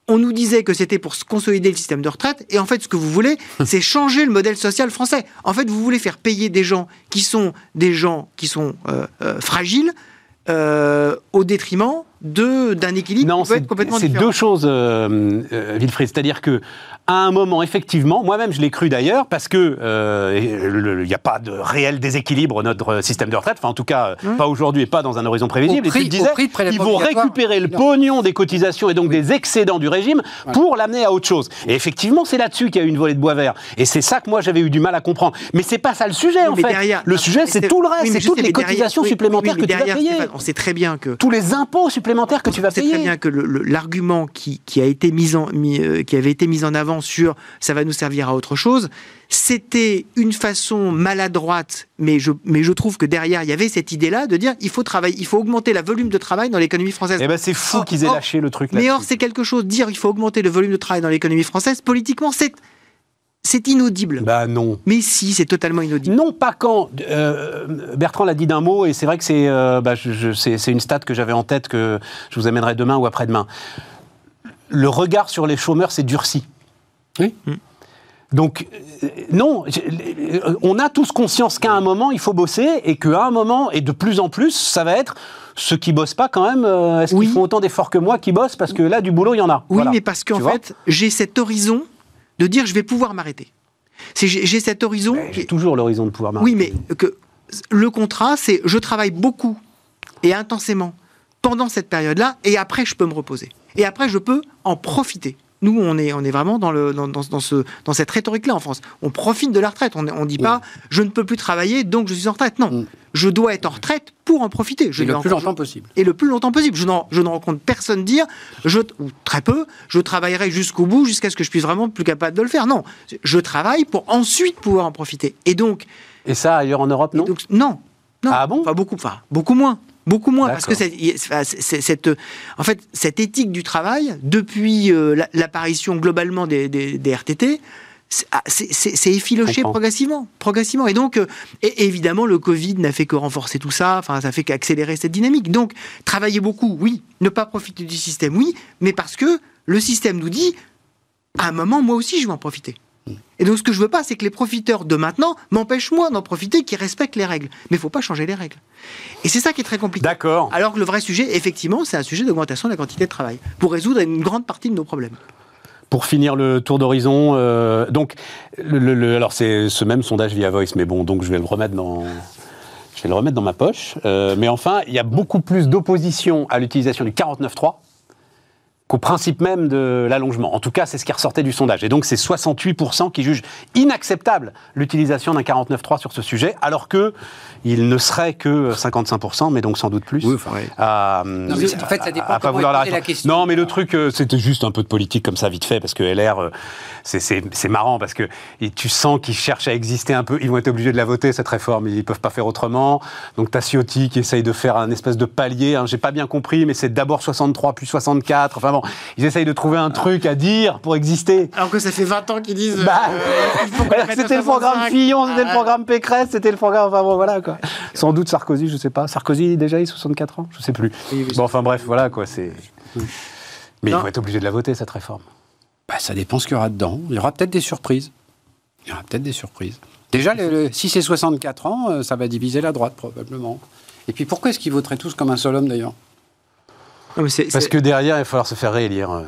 on nous disait que c'était pour consolider le système de retraite, et en fait, ce que vous voulez, c'est changer le modèle social français. En fait, vous voulez faire payer des gens qui sont des gens qui sont fragiles au détriment de d'un équilibre Non, qui peut c'est être complètement c'est différent. deux choses, euh, euh, Wilfried. C'est-à-dire que à un moment, effectivement, moi-même je l'ai cru d'ailleurs, parce que euh, il n'y a pas de réel déséquilibre dans notre système de retraite. Enfin, en tout cas, euh, pas aujourd'hui et pas dans un horizon prévisible. Au et tu prix- disais, prix ils vont récupérer le Non. pognon des cotisations et donc des excédents du régime pour l'amener à autre chose. Et effectivement, c'est là-dessus qu'il y a eu une volée de bois vert. Et c'est ça que moi j'avais eu du mal à comprendre. Mais c'est pas ça le sujet en fait. derrière- le sujet, c'est tout le reste, Oui, c'est toutes sais, les derrière- cotisations supplémentaires oui, que tu vas payer. On sait très bien que Tous les impôts supplémentaires que tu vas on sait payer. très bien que l'argument qui, qui a été mis en, mis, euh, qui avait été mis en avant sur ça va nous servir à autre chose, c'était une façon maladroite, mais je, mais je trouve que derrière il y avait cette idée-là de dire il faut travailler, il faut augmenter le volume de travail dans l'économie française. Eh ben c'est fou qu'ils aient lâché le truc là. mais or c'est quelque chose dire il faut augmenter le volume de travail dans l'économie française politiquement c'est c'est inaudible. Bah non. Mais si, c'est totalement inaudible. Non, pas quand. euh, Bertrand l'a dit d'un mot, et c'est vrai que c'est euh, bah, une stat que j'avais en tête que je vous amènerai demain ou après-demain. Le regard sur les chômeurs s'est durci. Oui. Donc, euh, non, euh, on a tous conscience qu'à un moment, il faut bosser, et qu'à un moment, et de plus en plus, ça va être ceux qui bossent pas quand même, euh, est-ce Oui. qu'ils font autant d'efforts que moi qui bossent Parce que là, du boulot, il y en a. Oui, Voilà. mais parce qu'en fait, j'ai cet horizon de dire je vais pouvoir m'arrêter. J'ai cet horizon. Mais J'ai toujours l'horizon de pouvoir Oui, m'arrêter. mais que le contrat, c'est je travaille beaucoup et intensément pendant cette période-là, et après je peux me reposer. Et après je peux en profiter. Nous, on est, on est vraiment dans, le, dans, dans, dans ce, dans cette rhétorique-là en France. On profite de la retraite. On ne dit pas je ne peux plus travailler, donc je suis en retraite. Non, je dois être en retraite pour en profiter. Je Et le plus longtemps possible. et le plus longtemps possible. Je, ne rencontre personne dire, je, ou très peu, je travaillerai jusqu'au bout, jusqu'à ce que je puisse vraiment plus capable de le faire. Non, je travaille pour ensuite pouvoir en profiter. Et donc, Et ça, ailleurs en Europe, non? Donc non, non, Ah bon? Enfin beaucoup, enfin beaucoup moins. Beaucoup moins, parce que cette, en fait, cette éthique du travail, depuis euh, la- l'apparition globalement des, des- des RTT, c'est- ah, c'est effiloché progressivement, progressivement. Et donc, euh, et évidemment, le Covid n'a fait que renforcer tout ça. Enfin, ça fait qu'accélérer cette dynamique. Donc, travailler beaucoup, oui. Ne pas profiter du système, oui. Mais parce que le système nous dit, à un moment, moi aussi, je vais en profiter. Et donc, ce que je veux pas, c'est que les profiteurs de maintenant m'empêchent moi d'en profiter, qui respectent les règles. Mais il faut pas changer les règles. Et c'est ça qui est très compliqué. D'accord. Alors que le vrai sujet, effectivement, c'est un sujet d'augmentation de la quantité de travail pour résoudre une grande partie de nos problèmes. Pour finir le tour d'horizon, euh, donc, le, le- le- alors c'est ce même sondage via Voice, mais bon, donc je vais le remettre dans, je vais le remettre dans ma poche. Euh, mais enfin, il y a beaucoup plus d'opposition à l'utilisation du 49.3 qu'au principe même de l'allongement. En tout cas, c'est ce qui ressortait du sondage. Et donc, c'est 68% qui jugent inacceptable l'utilisation d'un 49.3 sur ce sujet, alors que il ne serait que 55%, mais donc sans doute plus. Oui, enfin, à, mais en fait, ça dépend à pas vouloir la question. Non, mais le truc, euh, c'était juste un peu de politique comme ça, vite fait, parce que LR, euh, c'est- c'est c'est marrant, parce que et tu sens qu'ils cherchent à exister un peu. Ils vont être obligés de la voter, cette réforme, ils peuvent pas faire autrement. Donc, t'as Ciotti qui essaye de faire un espèce de palier. hein, J'ai pas bien compris, mais c'est d'abord 63 puis 64. Enfin bon, ils essayent de trouver un truc à dire pour exister. Alors que ça fait 20 ans qu'ils disent. euh, Bah, à c'était le programme 65. Fillon, c'était le Ah, programme Pécresse, c'était le programme. Enfin bon, voilà quoi. Sans doute Sarkozy, je sais pas. Sarkozy déjà, il a 64 ans? Je sais plus. Oui, oui, bon, enfin bref, voilà quoi. C'est. Mais Non. ils vont être obligés de la voter cette réforme. Bah, ça dépend ce qu'il y aura dedans. Il y aura peut-être des surprises. Il y aura peut-être des surprises. Déjà, le- le- si c'est 64 ans, euh, ça va diviser la droite, probablement. Et puis pourquoi est-ce qu'ils voteraient tous comme un seul homme, d'ailleurs? Non, mais c'est- Parce que derrière, il va falloir se faire réélire. euh.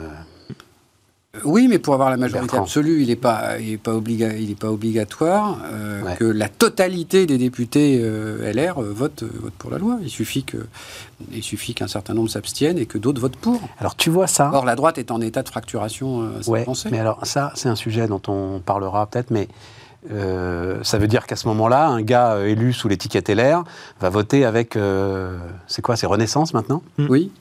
Oui, mais pour avoir la majorité Bertrand. absolue, il n'est pas, il est pas, obliga- il est pas obligatoire euh, Ouais. que la totalité des députés euh, LR votent, votent pour la loi. Il suffit que, il suffit qu'un certain nombre s'abstiennent et que d'autres votent pour. Alors tu vois ça? Or, la droite est en état de fracturation euh, Ouais, mais alors ça, c'est un sujet dont on parlera peut-être, mais euh, ça veut dire qu'à ce moment-là, un gars élu sous l'étiquette LR va voter avec, euh, c'est quoi, c'est Renaissance maintenant? Oui.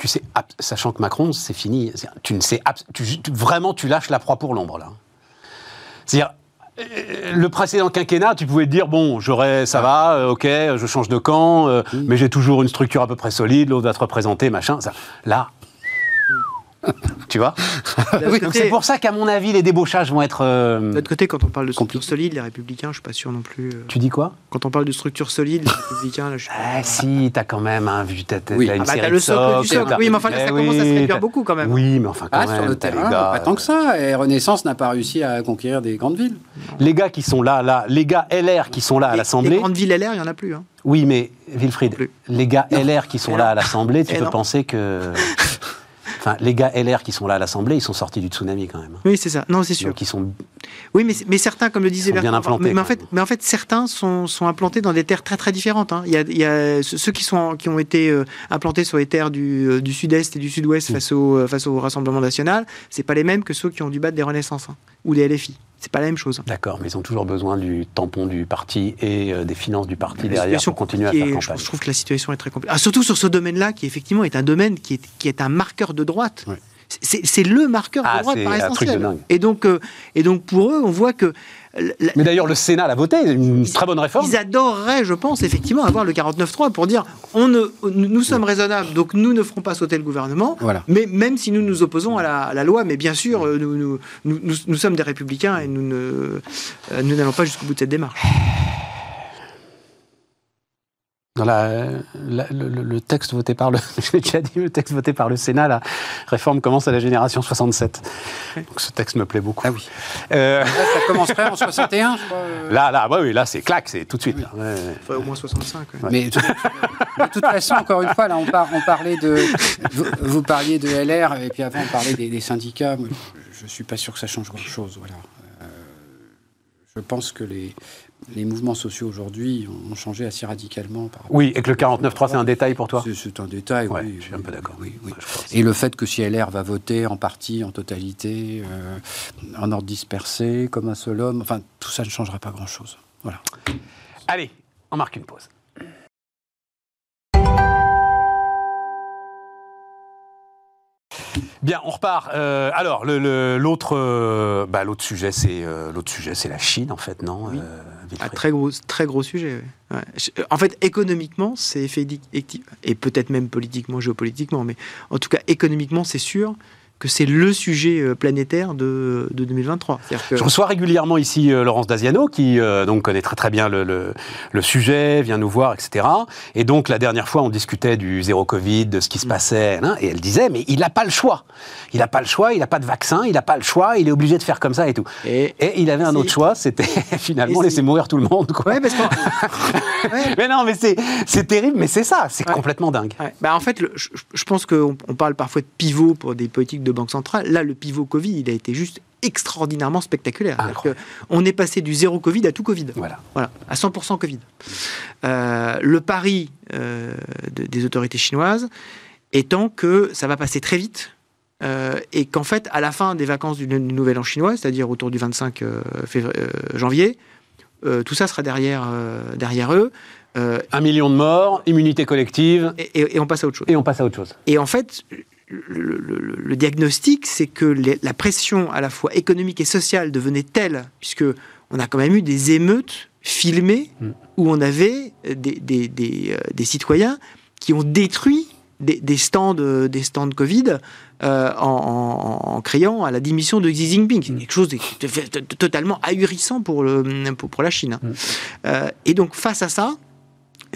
Tu sais, sachant que Macron, c'est fini, tu ne sais, tu- tu- vraiment, tu lâches la proie pour l'ombre, là. C'est-à-dire, euh, le précédent quinquennat, tu pouvais te dire, bon, j'aurais, ça va, euh, ok, je change de camp, euh, mais j'ai toujours une structure à peu près solide, l'autre va te représenter, machin. Ça. Là, tu vois côté- c'est pour ça qu'à mon avis, les débauchages vont être. euh, D'un autre côté, quand on parle de structure Compliqué. solide, les républicains, je suis pas sûr non plus. euh, Tu dis quoi Quand on parle de structure solide, les républicains, là, je suis pas. Ah si, t'as quand même un vu, t'as, Oui. une Ah bah, série le socle du socle. Oui, mais enfin là, ça Eh commence à se oui, réduire beaucoup quand même. Oui, mais enfin quand Ah, même, sur le terrain, les gars, pas tant que ça. Et Renaissance n'a pas réussi à conquérir des grandes villes. Les gars qui sont là, là, les gars LR qui sont là à Les- Les l'Assemblée. grandes villes LR, il y en a plus. Hein. Oui, mais Wilfried, les gars LR qui sont Eh là à l'Assemblée, tu Eh peux penser que. Enfin, les gars LR qui sont là à l'Assemblée, ils sont sortis du tsunami quand même. Oui, c'est ça. Non, c'est sûr. Donc ils sont. Oui, mais, mais certains, comme le disait Bertrand, implantés, mais, mais en fait, même. mais en fait, certains sont, sont implantés dans des terres très très différentes. hein. Il, y a, il y a ceux qui, sont, qui ont été euh, implantés sur les terres du, euh, du sud-est et du sud-ouest Mm. face, au, euh, face au Rassemblement national, c'est pas les mêmes que ceux qui ont dû battre des Renaissances hein, ou des LFI. C'est pas la même chose. D'accord, mais ils ont toujours besoin du tampon du parti et euh, des finances du parti La derrière pour continuer à faire campagne. je, je trouve que la situation est très compliquée. Ah, surtout sur ce domaine-là, qui effectivement est un domaine qui est, qui est un marqueur de droite. C'est le marqueur Ah, de droite par essentiel. Et donc, euh, et donc pour eux, on voit que Mais d'ailleurs, le Sénat l'a voté, une très bonne réforme. Ils adoreraient, je pense, effectivement, avoir le 49.3 pour dire on ne, nous sommes raisonnables, donc nous ne ferons pas sauter le gouvernement. Voilà. Mais même si nous nous opposons à la, à la loi, mais bien sûr, euh, nous, nous, nous, nous- sommes des républicains et nous euh, nous n'allons pas jusqu'au bout de cette démarche. Dans la, la- le, texte voté par le, je l'ai déjà dit, le texte voté par le Sénat, la réforme commence à la génération 67. Ouais. Donc ce texte me plaît beaucoup. Ah oui. Euh, Là, ça commencerait en 61, je crois. euh. là, là, ouais, oui, là, c'est clac, c'est tout de suite. là. Ouais, ouais. Enfin, au moins 65. ouais. Mais de, de toute façon, encore une fois, là, on, par- on parlait de. Vous, vous parliez de LR, et puis avant, on parlait des, des syndicats. Moi, Je ne suis pas sûr que ça change grand-chose. Voilà. Euh, je pense que les, les mouvements sociaux aujourd'hui ont changé assez radicalement. Par Oui, et que le 49.3, c'est un détail pour toi C'est- un détail, Ouais, oui. je suis un peu d'accord. Oui. Et le fait que si LR va voter en partie, en totalité, euh, en ordre dispersé, comme un seul homme, enfin, tout ça ne changera pas grand-chose. Voilà. Allez, on marque une pause. Bien, on repart. Euh, alors, le- le- l'autre, euh, bah, l'autre sujet, c'est l'autre sujet, c'est la Chine, en fait, non Oui. Euh, Un Wilfried très gros, très gros sujet. ouais. Ouais. Je- En fait, économiquement, c'est effectif, et peut-être même politiquement, géopolitiquement, mais en tout cas, économiquement, c'est sûr que c'est le sujet euh, planétaire de, de 2023. C'est-à-dire que- Je reçois régulièrement ici euh, Laurence Daziano, qui euh, donc connaît très très bien le, le- le sujet, vient nous voir, etc. Et donc la dernière fois, on discutait du zéro Covid, de ce qui se passait, hein, et elle disait, mais il n'a pas le choix. Il n'a pas le choix, il n'a pas de vaccin, il n'a pas le choix, il est obligé de faire comme ça et tout. Et, Et il avait un autre choix, c'était finalement laisser mourir tout le monde. Quoi. ouais, parce que ouais, Mais non, mais c'est c'est terrible, mais c'est ça, c'est Ouais. complètement dingue. Bah, en fait, le- je, je pense qu'on on parle parfois de pivot pour des politiques de banque centrale. Là, le pivot Covid, il a été juste extraordinairement spectaculaire. Que On est passé du zéro Covid à tout Covid. Voilà. Voilà, à 100% Covid. Euh, le pari euh, de- des autorités chinoises étant que ça va passer très vite euh, et qu'en fait, à la fin des vacances du, du Nouvel An chinois, c'est-à-dire autour du 25 euh, février- euh, janvier, tout ça sera derrière, derrière eux Un million de morts, immunité collective, et, et- et on passe à autre chose. et on passe à autre chose. Et en fait, le, le- le- le diagnostic, c'est que les- la pression à la fois économique et sociale devenait telle, puisque on a quand même eu des émeutes filmées Mm. où on avait des, des- des, euh, des citoyens qui ont détruit des, stands, euh, des stands Covid euh, en, en- en criant à la démission de Xi Jinping. C'est Mm. quelque chose de, de- de- de totalement ahurissant pour, le, pour, pour la Chine. hein. Mm. Euh, et donc, face à ça,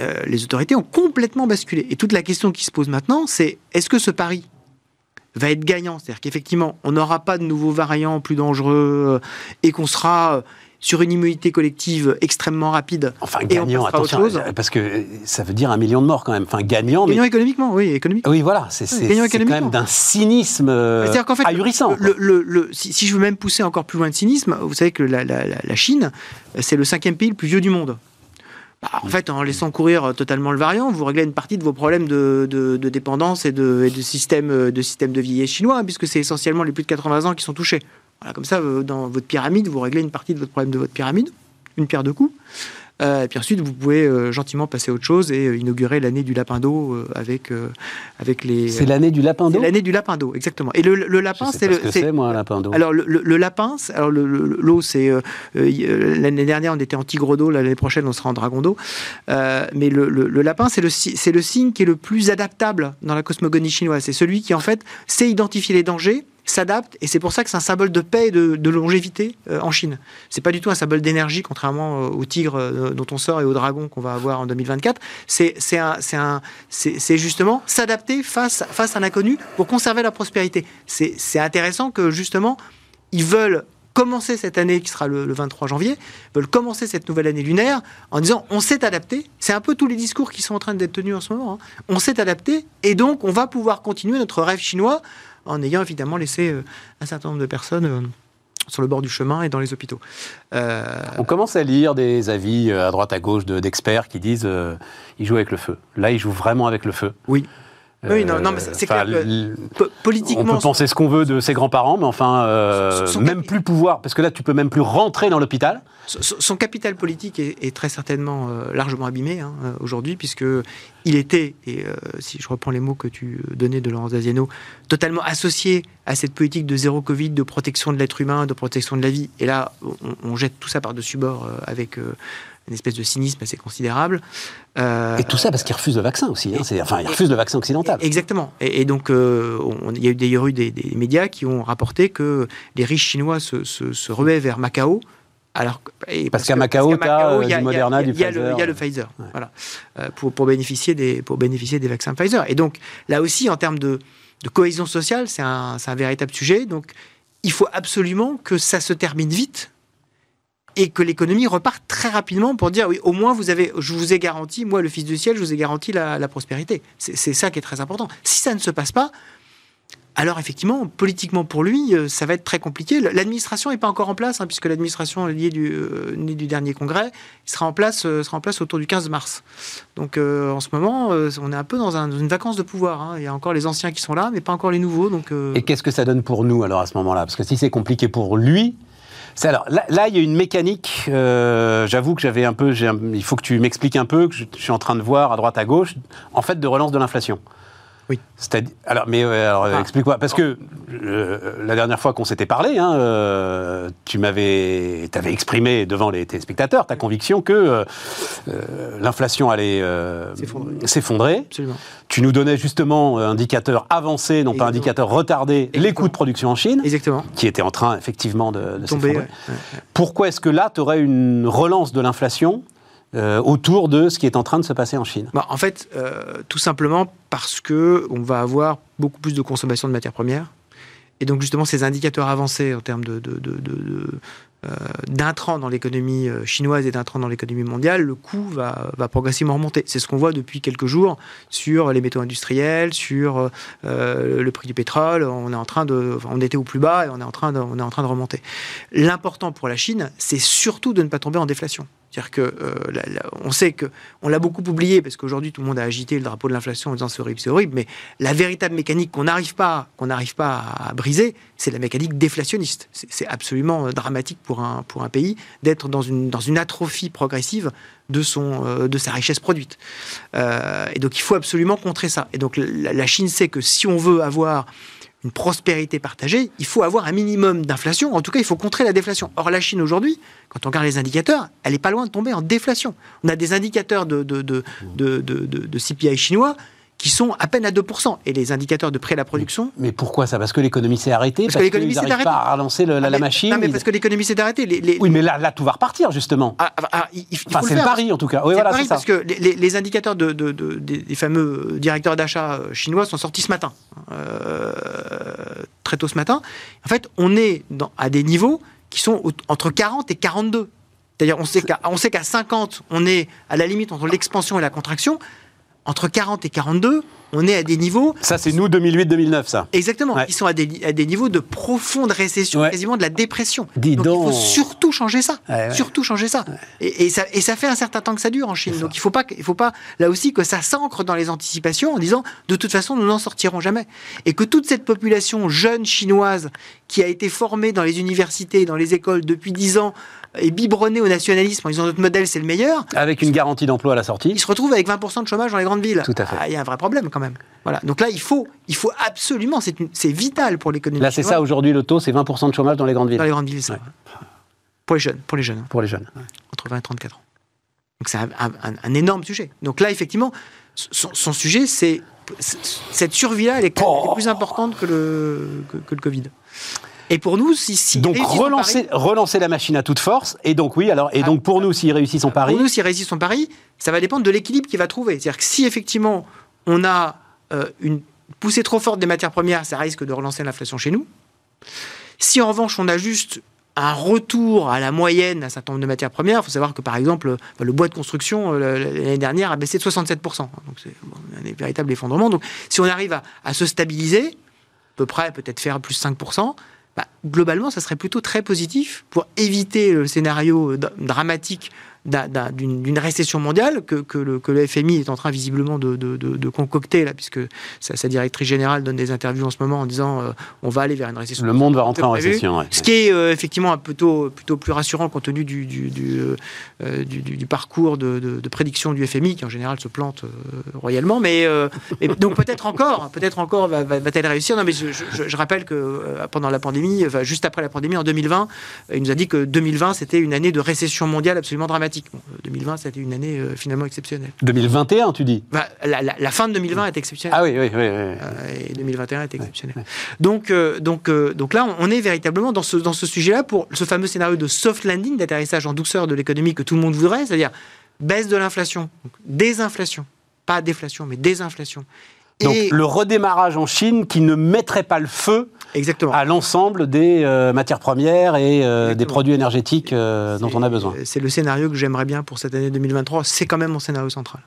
euh, les autorités ont complètement basculé. Et toute la question qui se pose maintenant, c'est est-ce que ce pari va être gagnant C'est-à-dire qu'effectivement, on n'aura pas de nouveaux variants plus dangereux euh, et qu'on sera euh, sur une immunité collective extrêmement rapide. Enfin, gagnant, attention, chose. parce que ça veut dire un million de morts quand même. Enfin, gagnant, mais Gagnant économiquement, oui, économiquement. Oui, voilà, c'est c'est quand même d'un cynisme euh, C'est-à-dire qu'en fait, ahurissant. Le, le- le- si, si je veux même pousser encore plus loin de cynisme, vous savez que la, la- la- la Chine, euh, c'est le cinquième pays le plus vieux du monde. Bah, en fait, en laissant courir euh, totalement le variant, vous réglez une partie de vos problèmes de, dépendance et de, de système, euh, de système vieillesse chinois, hein, puisque c'est essentiellement les plus de 80 ans qui sont touchés. Comme ça, euh, dans votre pyramide, vous réglez une partie de votre problème de votre pyramide, une pierre de coups. Euh, et puis ensuite, vous pouvez euh, gentiment passer à autre chose et euh, inaugurer l'année du lapin d'eau avec, avec les. C'est l'année du lapin C'est d'eau l'année du lapin d'eau, exactement. Et le, le lapin, c'est le. c'est- moi, un lapin d'eau. alors le, lapin, c'est- alors le- le- l'eau, c'est l'année dernière on était en tigre d'eau, l'année prochaine on sera en dragon d'eau. Mais le, le- lapin, c'est le, le signe qui est le plus adaptable dans la cosmogonie chinoise. C'est celui qui en fait sait identifier les dangers, s'adapte, et c'est pour ça que c'est un symbole de paix et de, longévité euh, en Chine. C'est pas du tout un symbole d'énergie, contrairement euh, au tigre euh, dont on sort et au dragon qu'on va avoir en 2024. C'est c'est justement s'adapter face, face à l'inconnu pour conserver la prospérité. C'est intéressant que justement, ils veulent commencer cette année qui sera le, le 23 janvier, veulent commencer cette nouvelle année lunaire en disant on s'est adapté. C'est un peu tous les discours qui sont en train d'être tenus en ce moment. hein. On s'est adapté et donc on va pouvoir continuer notre rêve chinois en ayant évidemment laissé euh, un certain nombre de personnes euh, sur le bord du chemin et dans les hôpitaux. Euh, On commence à lire des avis à droite à gauche de- d'experts qui disent euh, ils jouent avec le feu. Là, ils jouent vraiment avec le feu. Oui. Oui, non, non, mais c'est clair que l- po- On politiquement, peut penser ce qu'on veut de ses grands-parents, mais enfin, euh, Son- son- même plus pouvoir, parce que là, tu peux même plus rentrer dans l'hôpital. Son, son capital politique est, est très certainement euh, largement abîmé hein, euh, aujourd'hui, puisque il était, et euh, si je reprends les mots que tu donnais de Laurence Daziano, totalement associé à cette politique de zéro Covid, de protection de l'être humain, de protection de la vie. Et là, on, on jette tout ça par-dessus bord euh, avec euh, une espèce de cynisme assez considérable. Euh, Et tout ça parce qu'ils refusent le vaccin aussi. hein. Enfin, ils refusent le vaccin occidental. Exactement. Et, et donc, euh, on- il y a eu d'ailleurs eu des, des médias qui ont rapporté que les riches chinois se, se, se ruaient vers Macao. Alors, et Parce qu'à Macao, il y a- du Moderna, il y a- du y a Pfizer. Il y a le Pfizer, Ouais. voilà, euh, pour, pour, bénéficier des, pour bénéficier des vaccins Pfizer. Et donc, là aussi, en termes de, de cohésion sociale, c'est un, c'est un véritable sujet. Donc, il faut absolument que ça se termine vite et que l'économie reparte très rapidement pour dire oui, au moins vous avez, je vous ai garanti, moi le Fils du ciel, je vous ai garanti la, prospérité. C'est ça qui est très important. Si ça ne se passe pas, alors effectivement, politiquement pour lui, euh, ça va être très compliqué. L'administration n'est pas encore en place, hein, puisque l'administration liée du, euh, née du dernier congrès il sera en place, euh, sera en place autour du 15 mars. Donc en ce moment, on est un peu dans, un- dans une vacance de pouvoir. hein. Il y a encore les anciens qui sont là, mais pas encore les nouveaux. Donc Et qu'est-ce que ça donne pour nous alors à ce moment-là? Parce que si c'est compliqué pour lui, c'est alors là, là, il y a une mécanique. euh, J'avoue que j'avais un peu, un- il faut que tu m'expliques un peu que je suis en train de voir à droite à gauche, en fait, de relance de l'inflation. Oui. Alors, mais alors, Ah. explique-moi, parce que euh, la dernière fois qu'on s'était parlé, hein, euh, tu m'avais, avais exprimé devant les téléspectateurs ta conviction que euh, euh, l'inflation allait S'effondrer. Tu nous donnais justement euh, indicateur avancé, non pas Exactement. indicateur retardé, les coûts de production en Chine, Exactement. qui étaient en train effectivement de, s'effondrer. ouais. Pourquoi est-ce que là, tu aurais une relance de l'inflation euh, autour de ce qui est en train de se passer en Chine Bah, en fait, euh, tout simplement parce que on va avoir beaucoup plus de consommation de matières premières. Et donc, justement, ces indicateurs avancés en termes de, de, euh, d'intrants dans l'économie chinoise et d'intrants dans l'économie mondiale, le coût va, progressivement remonter. C'est ce qu'on voit depuis quelques jours sur les métaux industriels, sur le prix du pétrole. On est en train de, on était au plus bas et on est en train on est en train de remonter. L'important pour la Chine, c'est surtout de ne pas tomber en déflation. C'est-à-dire que euh, on sait que on l'a beaucoup oublié parce qu'aujourd'hui tout le monde a agité le drapeau de l'inflation en disant c'est horrible, c'est horrible. Mais la véritable mécanique qu'on n'arrive pas, qu'on n'arrive pas à briser, c'est la mécanique déflationniste. C'est absolument euh, dramatique pour un pour un pays d'être dans une dans une atrophie progressive de son euh, de sa richesse produite. Et donc il faut absolument contrer ça. Et donc la Chine sait que si on veut avoir une prospérité partagée, il faut avoir un minimum d'inflation. En tout cas, il faut contrer la déflation. Or, la Chine aujourd'hui, quand on regarde les indicateurs, elle n'est pas loin de tomber en déflation. On a des indicateurs de, de, CPI chinois qui sont à peine à 2%. Et les indicateurs de prêt à la production... Mais pourquoi ça? Parce que l'économie s'est arrêtée Parce que l'économie s'est n'arrivent pas arrêtée. à relancer le- la, Ah, la mais- machine Non, mais ils- parce que l'économie s'est arrêtée. Les, les- Oui, mais là, là, tout va repartir, justement. Ah, ah, ah, il, il faut Enfin, le c'est le pari, en tout cas. Oui, C'est voilà, ça. parce que les, indicateurs de, de- de- des, fameux directeurs d'achat chinois sont sortis ce matin, euh, très tôt ce matin. En fait, on est dans- à des niveaux qui sont entre 40 et 42. C'est-à-dire, on sait qu'à on sait qu'à 50, on est à la limite entre l'expansion et la contraction. Entre 40 et 42, on est à des niveaux Ça, c'est nous, 2008-2009, ça. Exactement. Ouais. Ils sont à des, à des niveaux de profonde récession, Ouais. quasiment de la dépression. Dis donc, il faut surtout changer ça. Ouais. Surtout changer ça. Et, et ça. et ça fait un certain temps que ça dure en Chine. Donc il faut pas, il faut pas là aussi que ça s'ancre dans les anticipations en disant de toute façon nous n'en sortirons jamais. Et que toute cette population jeune chinoise qui a été formée dans les universités, dans les écoles depuis 10 ans est biberonné au nationalisme en disant notre modèle c'est le meilleur, Avec une garantie d'emploi à la sortie. il se retrouve avec 20% de chômage dans les grandes villes. Tout à fait. Ah, Il y a un vrai problème quand même. Voilà. Donc là, il faut, il faut absolument, c'est vital pour l'économie. Là, c'est ça aujourd'hui, le taux, c'est 20% de chômage dans les grandes villes. Dans les grandes villes, ça. Ouais. Pour les jeunes, pour les jeunes, hein, Pour les jeunes. entre 20 et 34 ans. Donc c'est un, un- un- un énorme sujet. Donc là, effectivement, son, son sujet, c'est cette survie-là, elle est, elle est plus importante que le, que, que le Covid. Et pour nous, si, si Donc relancer, relancer la machine à toute force. Et donc oui, alors et Ah. donc pour nous, s'il réussit son pari, Pour nous, s'il réussit son pari, ça va dépendre de l'équilibre qu'il va trouver. C'est-à-dire que si effectivement on a euh, une poussée trop forte des matières premières, ça risque de relancer l'inflation chez nous. Si en revanche on a juste un retour à la moyenne d'un certain nombre de matières premières, il faut savoir que par exemple le bois de construction euh, l'année dernière a baissé de 67%. Donc c'est un véritable effondrement. Donc si on arrive à, à se stabiliser, à peu près peut-être faire plus 5%, bah, globalement, ça serait plutôt très positif pour éviter le scénario dra- dramatique d'une récession mondiale que, que le, que le FMI est en train visiblement de, de- de- de concocter, là, puisque sa, sa directrice générale donne des interviews en ce moment en disant euh, on va aller vers une récession. le monde va rentrer en récession. ouais. Ce qui est euh, effectivement un plutôt, plutôt plus rassurant compte tenu du, du, du, euh, du- parcours de, prédiction du FMI, qui en général se plante royalement. Mais, donc peut-être encore, peut-être encore va- va- va-t-elle réussir. Non, mais je, je- je rappelle que pendant la pandémie, enfin, juste après la pandémie, en 2020, euh, il nous a dit que 2020 c'était une année de récession mondiale absolument dramatique. Bon, euh, 2020, c'était une année euh, finalement exceptionnelle. 2021, tu dis? Enfin, la, la- la fin de 2020 est exceptionnelle. Ah oui, oui, oui. oui. Euh, et 2021 est exceptionnel. Donc, donc, euh, donc là, on- est véritablement dans ce, dans ce sujet-là pour ce fameux scénario de soft landing, d'atterrissage en douceur de l'économie que tout le monde voudrait, c'est-à-dire baisse de l'inflation, désinflation, pas déflation, mais désinflation. Donc Et- le redémarrage en Chine qui ne mettrait pas le feu exactement. à l'ensemble des euh, matières premières et euh, des produits énergétiques euh, dont on a besoin. C'est le scénario que j'aimerais bien pour cette année 2023. C'est quand même mon scénario central.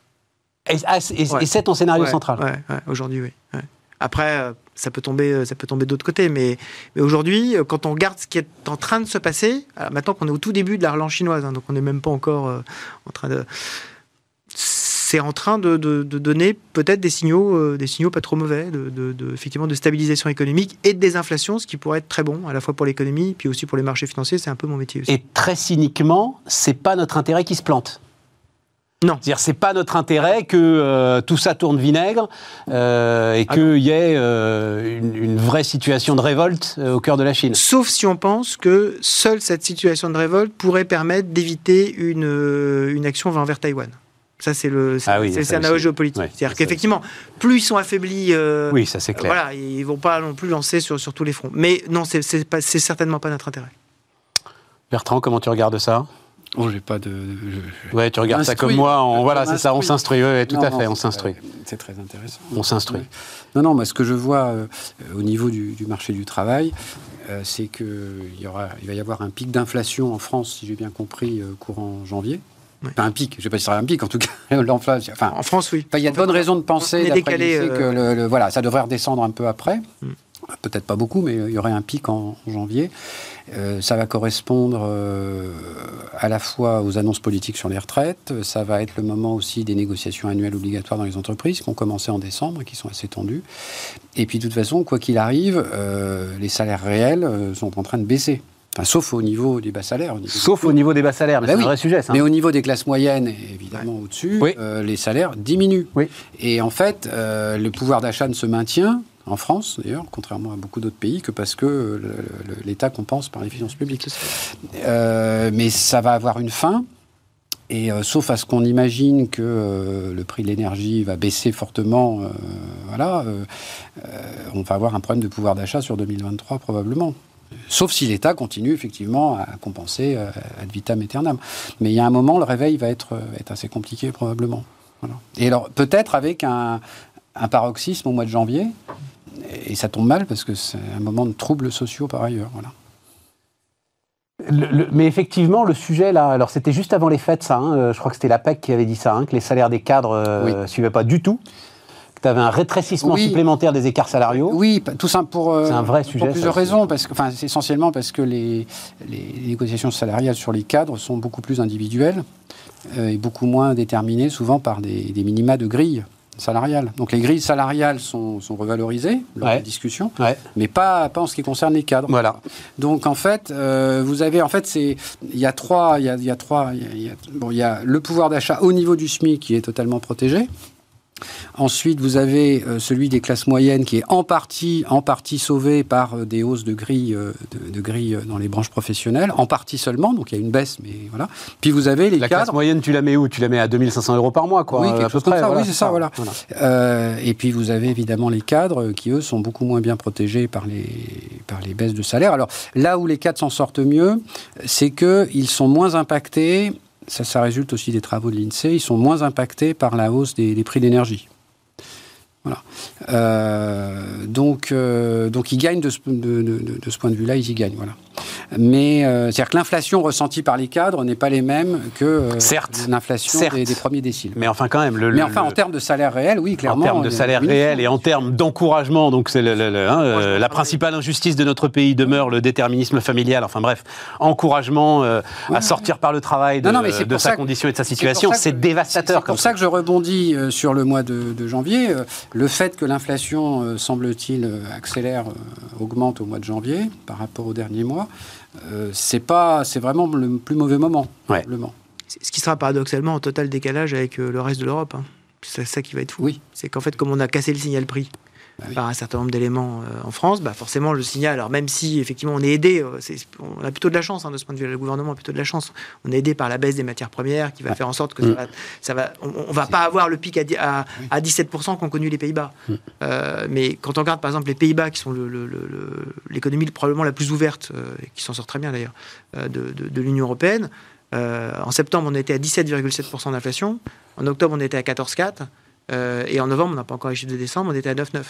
Et, ah, c'est- et- Ouais. et c'est ton scénario Ouais, central. ouais, aujourd'hui, oui. Après, ça peut tomber, ça peut tomber d'autre côté, mais, mais aujourd'hui, quand on regarde ce qui est en train de se passer, maintenant qu'on est au tout début de la relance chinoise, hein, donc on n'est même pas encore en train de, c'est en train de, de- de donner peut-être des signaux, euh, des signaux pas trop mauvais, de, effectivement de stabilisation économique et de désinflation, ce qui pourrait être très bon à la fois pour l'économie, puis aussi pour les marchés financiers. C'est un peu mon métier aussi. Et très cyniquement, c'est pas notre intérêt qui se plante. Non. C'est-à-dire, c'est pas notre intérêt que euh, tout ça tourne vinaigre euh, et Ah qu'il y ait euh, une, une vraie situation de révolte au cœur de la Chine. Sauf si on pense que seule cette situation de révolte pourrait permettre d'éviter une, une action envers Taïwan. Ça, c'est le, c'est, Ah oui, c'est scénario aussi. géopolitique. Ouais, C'est-à-dire qu'effectivement, plus ils sont affaiblis, euh, Oui, ça c'est clair. voilà, ils vont pas non plus lancer sur, sur tous les fronts. Mais non, c'est, c'est, certainement pas notre intérêt. Bertrand, comment tu regardes ça? Oh, j'ai pas de. je- Ouais, tu regardes ça comme moi. on- voilà, c'est ça, on instruit. s'instruit. Ouais, tout Non, à non, fait, on s'instruit. C'est très intéressant. On s'instruit. Non, non, moi, ce que je vois euh, au niveau du, du marché du travail, euh, c'est qu'il y aura, il va y avoir un pic d'inflation en France, si j'ai bien compris, euh, courant janvier. Ouais. Pas un pic, je ne sais pas si ce sera un pic, en tout cas, l'inflation. Enfin, En France, oui. Il y a de bonnes raisons de penser, décalé, l'INSEE, euh, que le, le- voilà, ça devrait redescendre un peu après. Mm. Peut-être pas beaucoup, mais il y aurait un pic en, en janvier. Euh, ça va correspondre euh, à la fois aux annonces politiques sur les retraites. Ça va être le moment aussi des négociations annuelles obligatoires dans les entreprises qui ont commencé en décembre et qui sont assez tendues. Et puis, de toute façon, quoi qu'il arrive, euh, les salaires réels euh, sont en train de baisser. Enfin, sauf au niveau des bas salaires. au niveau des Sauf au niveau des bas salaires, mais Bah c'est oui. un vrai sujet, ça. mais au niveau des classes moyennes, évidemment au-dessus, Oui. euh, les salaires diminuent. Oui. Et en fait, euh, le pouvoir d'achat ne se maintient, en France d'ailleurs, contrairement à beaucoup d'autres pays, que parce que l'État compense par les finances publiques. Euh, mais ça va avoir une fin. Et euh, sauf à ce qu'on imagine que euh, le prix de l'énergie va baisser fortement, euh, voilà, euh, euh, on va avoir un problème de pouvoir d'achat sur 2023 probablement. Sauf si l'État continue effectivement à compenser euh, ad vitam aeternam. Mais il y a un moment, le réveil va être, euh, va être assez compliqué probablement. Voilà. Et alors peut-être avec un, un paroxysme au mois de janvier, et ça tombe mal parce que c'est un moment de troubles sociaux par ailleurs. Voilà. Le- le- mais effectivement, le sujet là, alors c'était juste avant les fêtes, ça. hein, euh, je crois que c'était la PEC qui avait dit ça, hein, que les salaires des cadres ne suivaient pas du tout, tu avais un rétrécissement Oui. supplémentaire des écarts salariaux. Oui, tout ça pour, euh, C'est un vrai sujet, pour plusieurs ça raisons. Parce que, enfin, c'est essentiellement parce que les, les négociations salariales sur les cadres sont beaucoup plus individuelles euh, et beaucoup moins déterminées souvent par des, des minima de grille. salariale. Donc les grilles salariales sont, sont revalorisées lors Ouais. des discussions, Ouais. mais pas, pas en ce qui concerne les cadres. Voilà. Donc en fait, euh, vous avez en fait c'est il y a trois il y a, il y a trois il y a- il y a- bon il y a le pouvoir d'achat au niveau du SMIC qui est totalement protégé. Ensuite, vous avez euh, celui des classes moyennes qui est en partie, en partie sauvé par euh, des hausses de grilles, euh, de, de grilles dans les branches professionnelles, en partie seulement, donc il y a une baisse, mais voilà. Puis vous avez les La classe cadres. moyenne, tu la mets où? Tu la mets à 2500 euros par mois, quoi, Oui, quelque chose comme ça, voilà, oui, c'est ça, voilà. Voilà. Euh, et puis vous avez évidemment les cadres qui, eux, sont beaucoup moins bien protégés par les, par les baisses de salaire. Alors là où les cadres s'en sortent mieux, c'est qu'ils sont moins impactés, ça, ça résulte aussi des travaux de l'INSEE, ils sont moins impactés par la hausse des, prix d'énergie. Voilà. Euh, donc, euh, donc ils gagnent de ce, de ce point de vue-là, ils y gagnent. Voilà. Mais euh, c'est-à-dire que l'inflation ressentie par les cadres n'est pas les mêmes que euh, Certes. l'inflation Certes. des, des premiers déciles. Mais enfin, quand même, le, Mais le- enfin, en termes de salaire réel, oui, clairement. en termes de euh, salaire oui, réel et en termes d'encouragement, donc c'est le- le- le- hein, euh, la principale injustice de notre pays demeure le déterminisme familial. Enfin bref, encouragement euh, à sortir par le travail de, Non, non, mais c'est de pour sa que- condition et de sa C'est situation, que- c'est dévastateur. C'est pour ça que je rebondis euh, sur le mois de, de janvier. Euh, Le fait que l'inflation, euh, semble-t-il, accélère, euh, augmente au mois de janvier par rapport au dernier mois, euh, c'est pas, c'est vraiment le plus mauvais moment, Ouais. Ce qui sera paradoxalement en total décalage avec euh, le reste de l'Europe. hein. C'est ça qui va être fou. Oui. C'est qu'en fait, comme on a cassé le signal prix oui. par un certain nombre d'éléments euh, en France, bah forcément le signal, alors même si effectivement on est aidé, euh, on a plutôt de la chance hein, de ce point de vue, le gouvernement a plutôt de la chance. On est aidé par la baisse des matières premières qui va faire en sorte que ça Mm. va, ça va on, on va pas avoir le pic à, di- à, à 17% qu'ont connu les Pays-Bas. Euh, mais quand on regarde par exemple les Pays-Bas, qui sont l'économie probablement la plus ouverte, euh, et qui s'en sort très bien d'ailleurs, euh, de, de- de l'Union européenne, en septembre on était à 17,7% d'inflation, en octobre on était à 14,4%, euh, et en novembre, on n'a pas encore les chiffres de décembre, on était à 9,9%.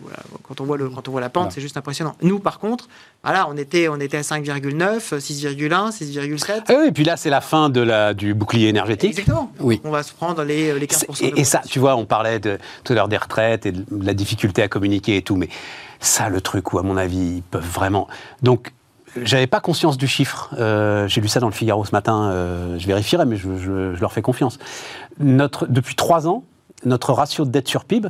Voilà, quand, on voit le, quand on voit la pente, Voilà. c'est juste impressionnant. Nous, par contre, voilà, on était, on était à 5,9, 6,1, 6,7. Ah oui, et puis là, c'est la fin de la, du bouclier énergétique. Exactement. Oui. On va se prendre les, les 15%. C'est- Et, et ça, tu vois, on parlait de, tout à l'heure des retraites et de la difficulté à communiquer et tout, mais ça, le truc où, à mon avis, ils peuvent vraiment. Donc, j'avais pas conscience du chiffre. Euh, J'ai lu ça dans le Figaro ce matin. euh, je vérifierai, mais je, je- je leur fais confiance. Notre, depuis trois ans, notre ratio de dette sur PIB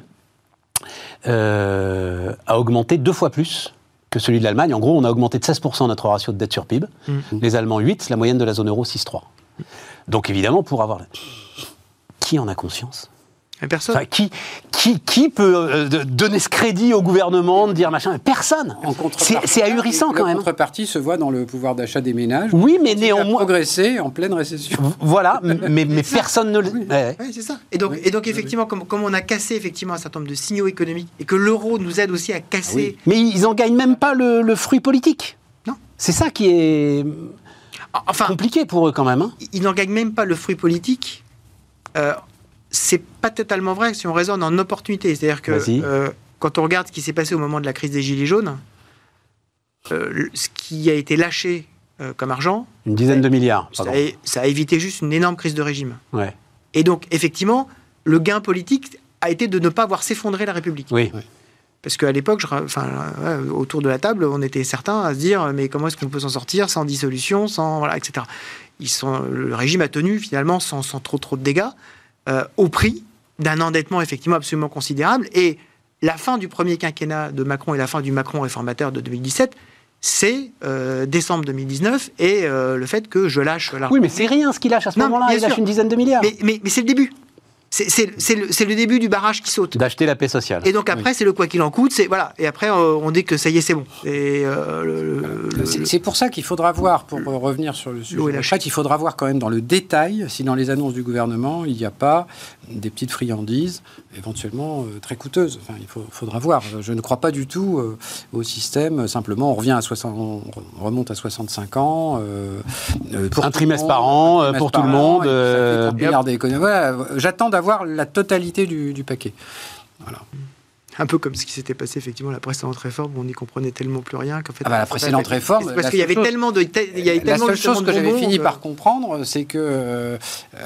euh, a augmenté deux fois plus que celui de l'Allemagne. En gros, on a augmenté de 16% notre ratio de dette sur PIB. Les Allemands 8, la moyenne de la zone euro 6,3. Donc évidemment, pour avoir... Qui en a conscience? Personne. Enfin, qui, qui, qui peut euh, donner ce crédit au gouvernement de dire machin Personne En C'est contrepartie, c'est ahurissant quand La même. contrepartie se voit dans le pouvoir d'achat des ménages. Oui, mais néanmoins. progressé en pleine récession. Voilà, mais, mais personne ne le. Ouais, ouais. Oui, c'est ça. Et donc, Oui, et donc oui, effectivement, comme, comme on a cassé effectivement un certain nombre de signaux économiques et que l'euro nous aide aussi à casser. Mais ils en gagnent même pas le, le fruit politique. Non. C'est ça qui est Enfin, compliqué pour eux quand même. hein. ils n'en gagnent même pas le fruit politique. Euh, c'est pas totalement vrai si on raisonne en opportunité. C'est-à-dire que euh, quand on regarde ce qui s'est passé au moment de la crise des Gilets jaunes, euh, ce qui a été lâché euh, comme argent, Une dizaine de milliards. ça pardon. a, ça a évité juste une énorme crise de régime. Ouais. Et donc, effectivement, le gain politique a été de ne pas voir s'effondrer la République. Oui. Parce qu'à l'époque, enfin, autour de la table, on était certains à se dire mais comment est-ce qu'on peut s'en sortir sans dissolution, sans voilà, etc. Ils sont, le régime a tenu finalement sans, sans trop trop de dégâts, euh, au prix d'un endettement effectivement absolument considérable. Et la fin du premier quinquennat de Macron et la fin du Macron réformateur de 2017, c'est euh, décembre 2019 et euh, le fait que je lâche l'argent. Oui, mais c'est rien ce qu'il lâche à ce moment-là. Il lâche une dizaine de milliards. mais, mais- mais c'est le début. C'est- C'est c'est le, le début du barrage qui saute. D'acheter la paix sociale. Et donc après, c'est le quoi qu'il en coûte. C'est voilà. Et après, euh, on dit que ça y est, c'est bon. Et euh, le- le- C'est pour ça qu'il faudra voir, pour euh, revenir sur le sujet il faudra voir quand même dans le détail si dans les annonces du gouvernement, il n'y a pas des petites friandises, éventuellement euh, très coûteuses. Enfin, il faut- faudra voir. Je ne crois pas du tout euh, au système. Simplement, on revient à 60, on remonte à 65 ans. euh, pour Un trimestre monde, par an, trimestre pour tout le monde, et puis ça fait 30 milliards d'économies. Voilà, J'attends d'avoir la totalité du, du paquet. Voilà. Un peu comme ce qui s'était passé effectivement la précédente réforme, où on n'y comprenait tellement plus rien qu'en fait. Ah bah, la précédente réforme, parce qu'il y avait chose- tellement de, il y avait La tellement seule chose que j'avais fini que- par comprendre, c'est que euh, euh,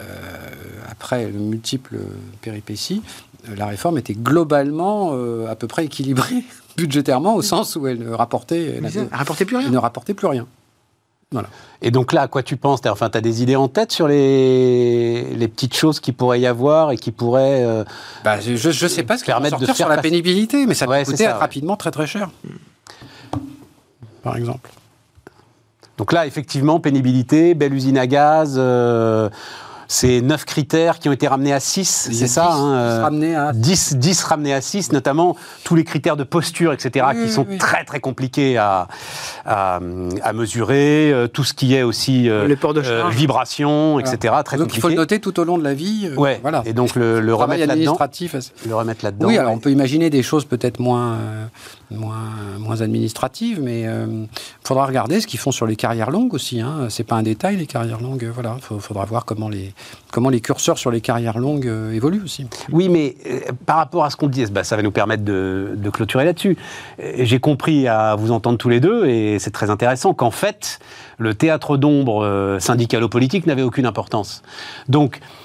après de multiples péripéties, euh, la réforme était globalement euh, à peu près équilibrée budgétairement au sens où elle ne rapportait, elle rapportait plus rien. elle ne rapportait plus rien. Voilà. Et donc là, à quoi tu penses? Enfin, tu as des idées en tête sur les, les petites choses qui pourrait y avoir et qui pourraient... euh, Bah, je ne sais pas ce qui va de sortir faire sur la pénibilité, mais ça Ouais, peut coûter ça, ouais. rapidement très très cher. Par exemple. Donc là, effectivement, pénibilité, belle usine à gaz, euh, c'est neuf critères qui ont été ramenés à 6, Il y c'est ça 10, hein, 10 euh, ramenés à 10, 10 ramenés à 6, notamment tous les critères de posture, etc., Oui, qui oui, sont oui. très très compliqués à, à, à mesurer, euh, tout ce qui est aussi euh, Les ports de charge. vibration, etc., très Donc il faut compliqué. le noter tout au long de la vie. euh, Ouais, voilà. et donc le, le Travail remettre là-dedans. Le remettre là-dedans. Oui, alors on ouais. peut imaginer des choses peut-être moins, euh, moins, moins administratives, mais il faudra regarder ce qu'ils font sur les carrières longues aussi. Hein. C'est pas un détail, les carrières longues. Voilà, il faudra voir comment les, comment les curseurs sur les carrières longues euh, évoluent aussi. Oui, mais euh, par rapport à ce qu'on dit, bah, ça va nous permettre de, de clôturer là-dessus. Euh, J'ai compris à vous entendre tous les deux, et c'est très intéressant, qu'en fait, le théâtre d'ombre euh, syndicalo-politique n'avait aucune importance. Donc, euh,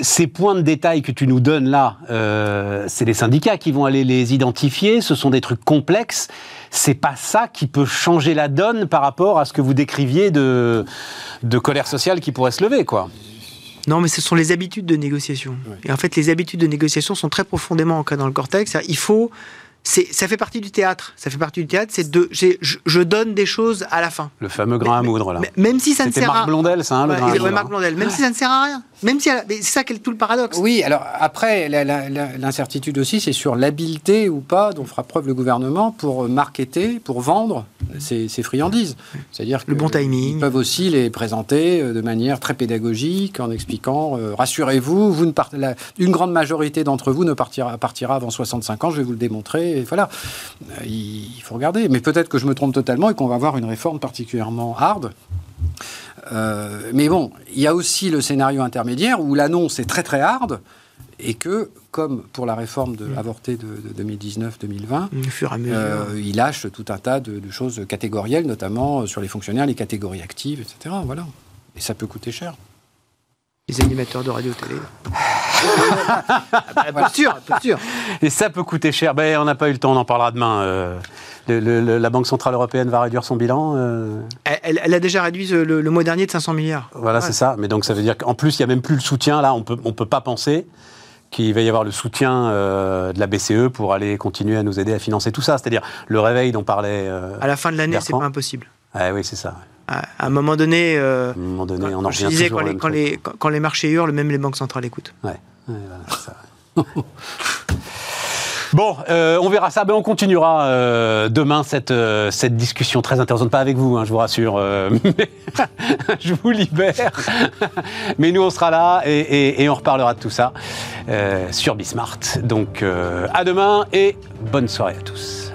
ces points de détail que tu nous donnes là, euh, c'est les syndicats qui vont aller les identifier. Ce sont des trucs complexes. C'est pas ça qui peut changer la donne par rapport à ce que vous décriviez de, de colère sociale qui pourrait se lever, quoi. Non, mais ce sont les habitudes de négociation. Ouais. Et en fait, les habitudes de négociation sont très profondément ancrées dans le cortex. Il faut. C'est- Ça fait partie du théâtre. Ça fait partie du théâtre. C'est de. j'ai- Je, je donne des choses à la fin. Le fameux grain à moudre, là. mais- Même si ça ne sert à Marc Blondel, ça, hein, le Ouais, grain à moudre. Marc Blondel. Même si ça ne sert à rien. Même si. C'est ça qui est tout le paradoxe. Oui, alors après, l'incertitude aussi, c'est sur l'habileté ou pas dont fera preuve le gouvernement pour marketer, pour vendre ces, ces friandises. C'est-à-dire Le que bon timing. Ils peuvent aussi les présenter euh, de manière très pédagogique en expliquant euh, rassurez-vous, vous ne part- la- une grande majorité d'entre vous ne partira, partira avant 65 ans, je vais vous le démontrer. Et voilà, il, faut regarder. Mais peut-être que je me trompe totalement et qu'on va avoir une réforme particulièrement hard. Euh, mais bon, il y a aussi le scénario intermédiaire où l'annonce est très très hard et que, comme pour la réforme de avortée de, de 2019-2020, Au fur et à mesure. euh, il lâche tout un tas de, de choses catégorielles, notamment sur les fonctionnaires, les catégories actives, etc. Voilà. Et ça peut coûter cher. Les animateurs de radio-télé. ah bah, Bien sûr, bien sûr. Et ça peut coûter cher. Ben, on n'a pas eu le temps, on en parlera demain. euh, le- le- le- la Banque Centrale Européenne va réduire son bilan. euh, Elle, a déjà réduit le, le mois dernier de 500 milliards. voilà, Ouais. c'est ça. Mais donc ça veut dire qu'en plus, il n'y a même plus le soutien. Là, on peut, on peut pas penser qu'il va y avoir le soutien euh, de la BCE pour aller continuer à nous aider à financer tout ça. C'est-à-dire le réveil dont parlait. euh, À la fin de l'année, c'est pas impossible. ah oui, c'est ça. À, un moment donné, euh, un moment donné, on en quand, je disais, quand les, quand, quand, quand marchés hurlent, même les banques centrales écoutent. Ouais, ouais, voilà, c'est ça. Bon, euh, on verra ça. Ben, on continuera euh, demain cette, euh, cette discussion très intéressante. Pas avec vous, hein, je vous rassure. mais je vous libère. mais nous, on sera là et, et- et on reparlera de tout ça sur Bismart. Donc, à demain et bonne soirée à tous.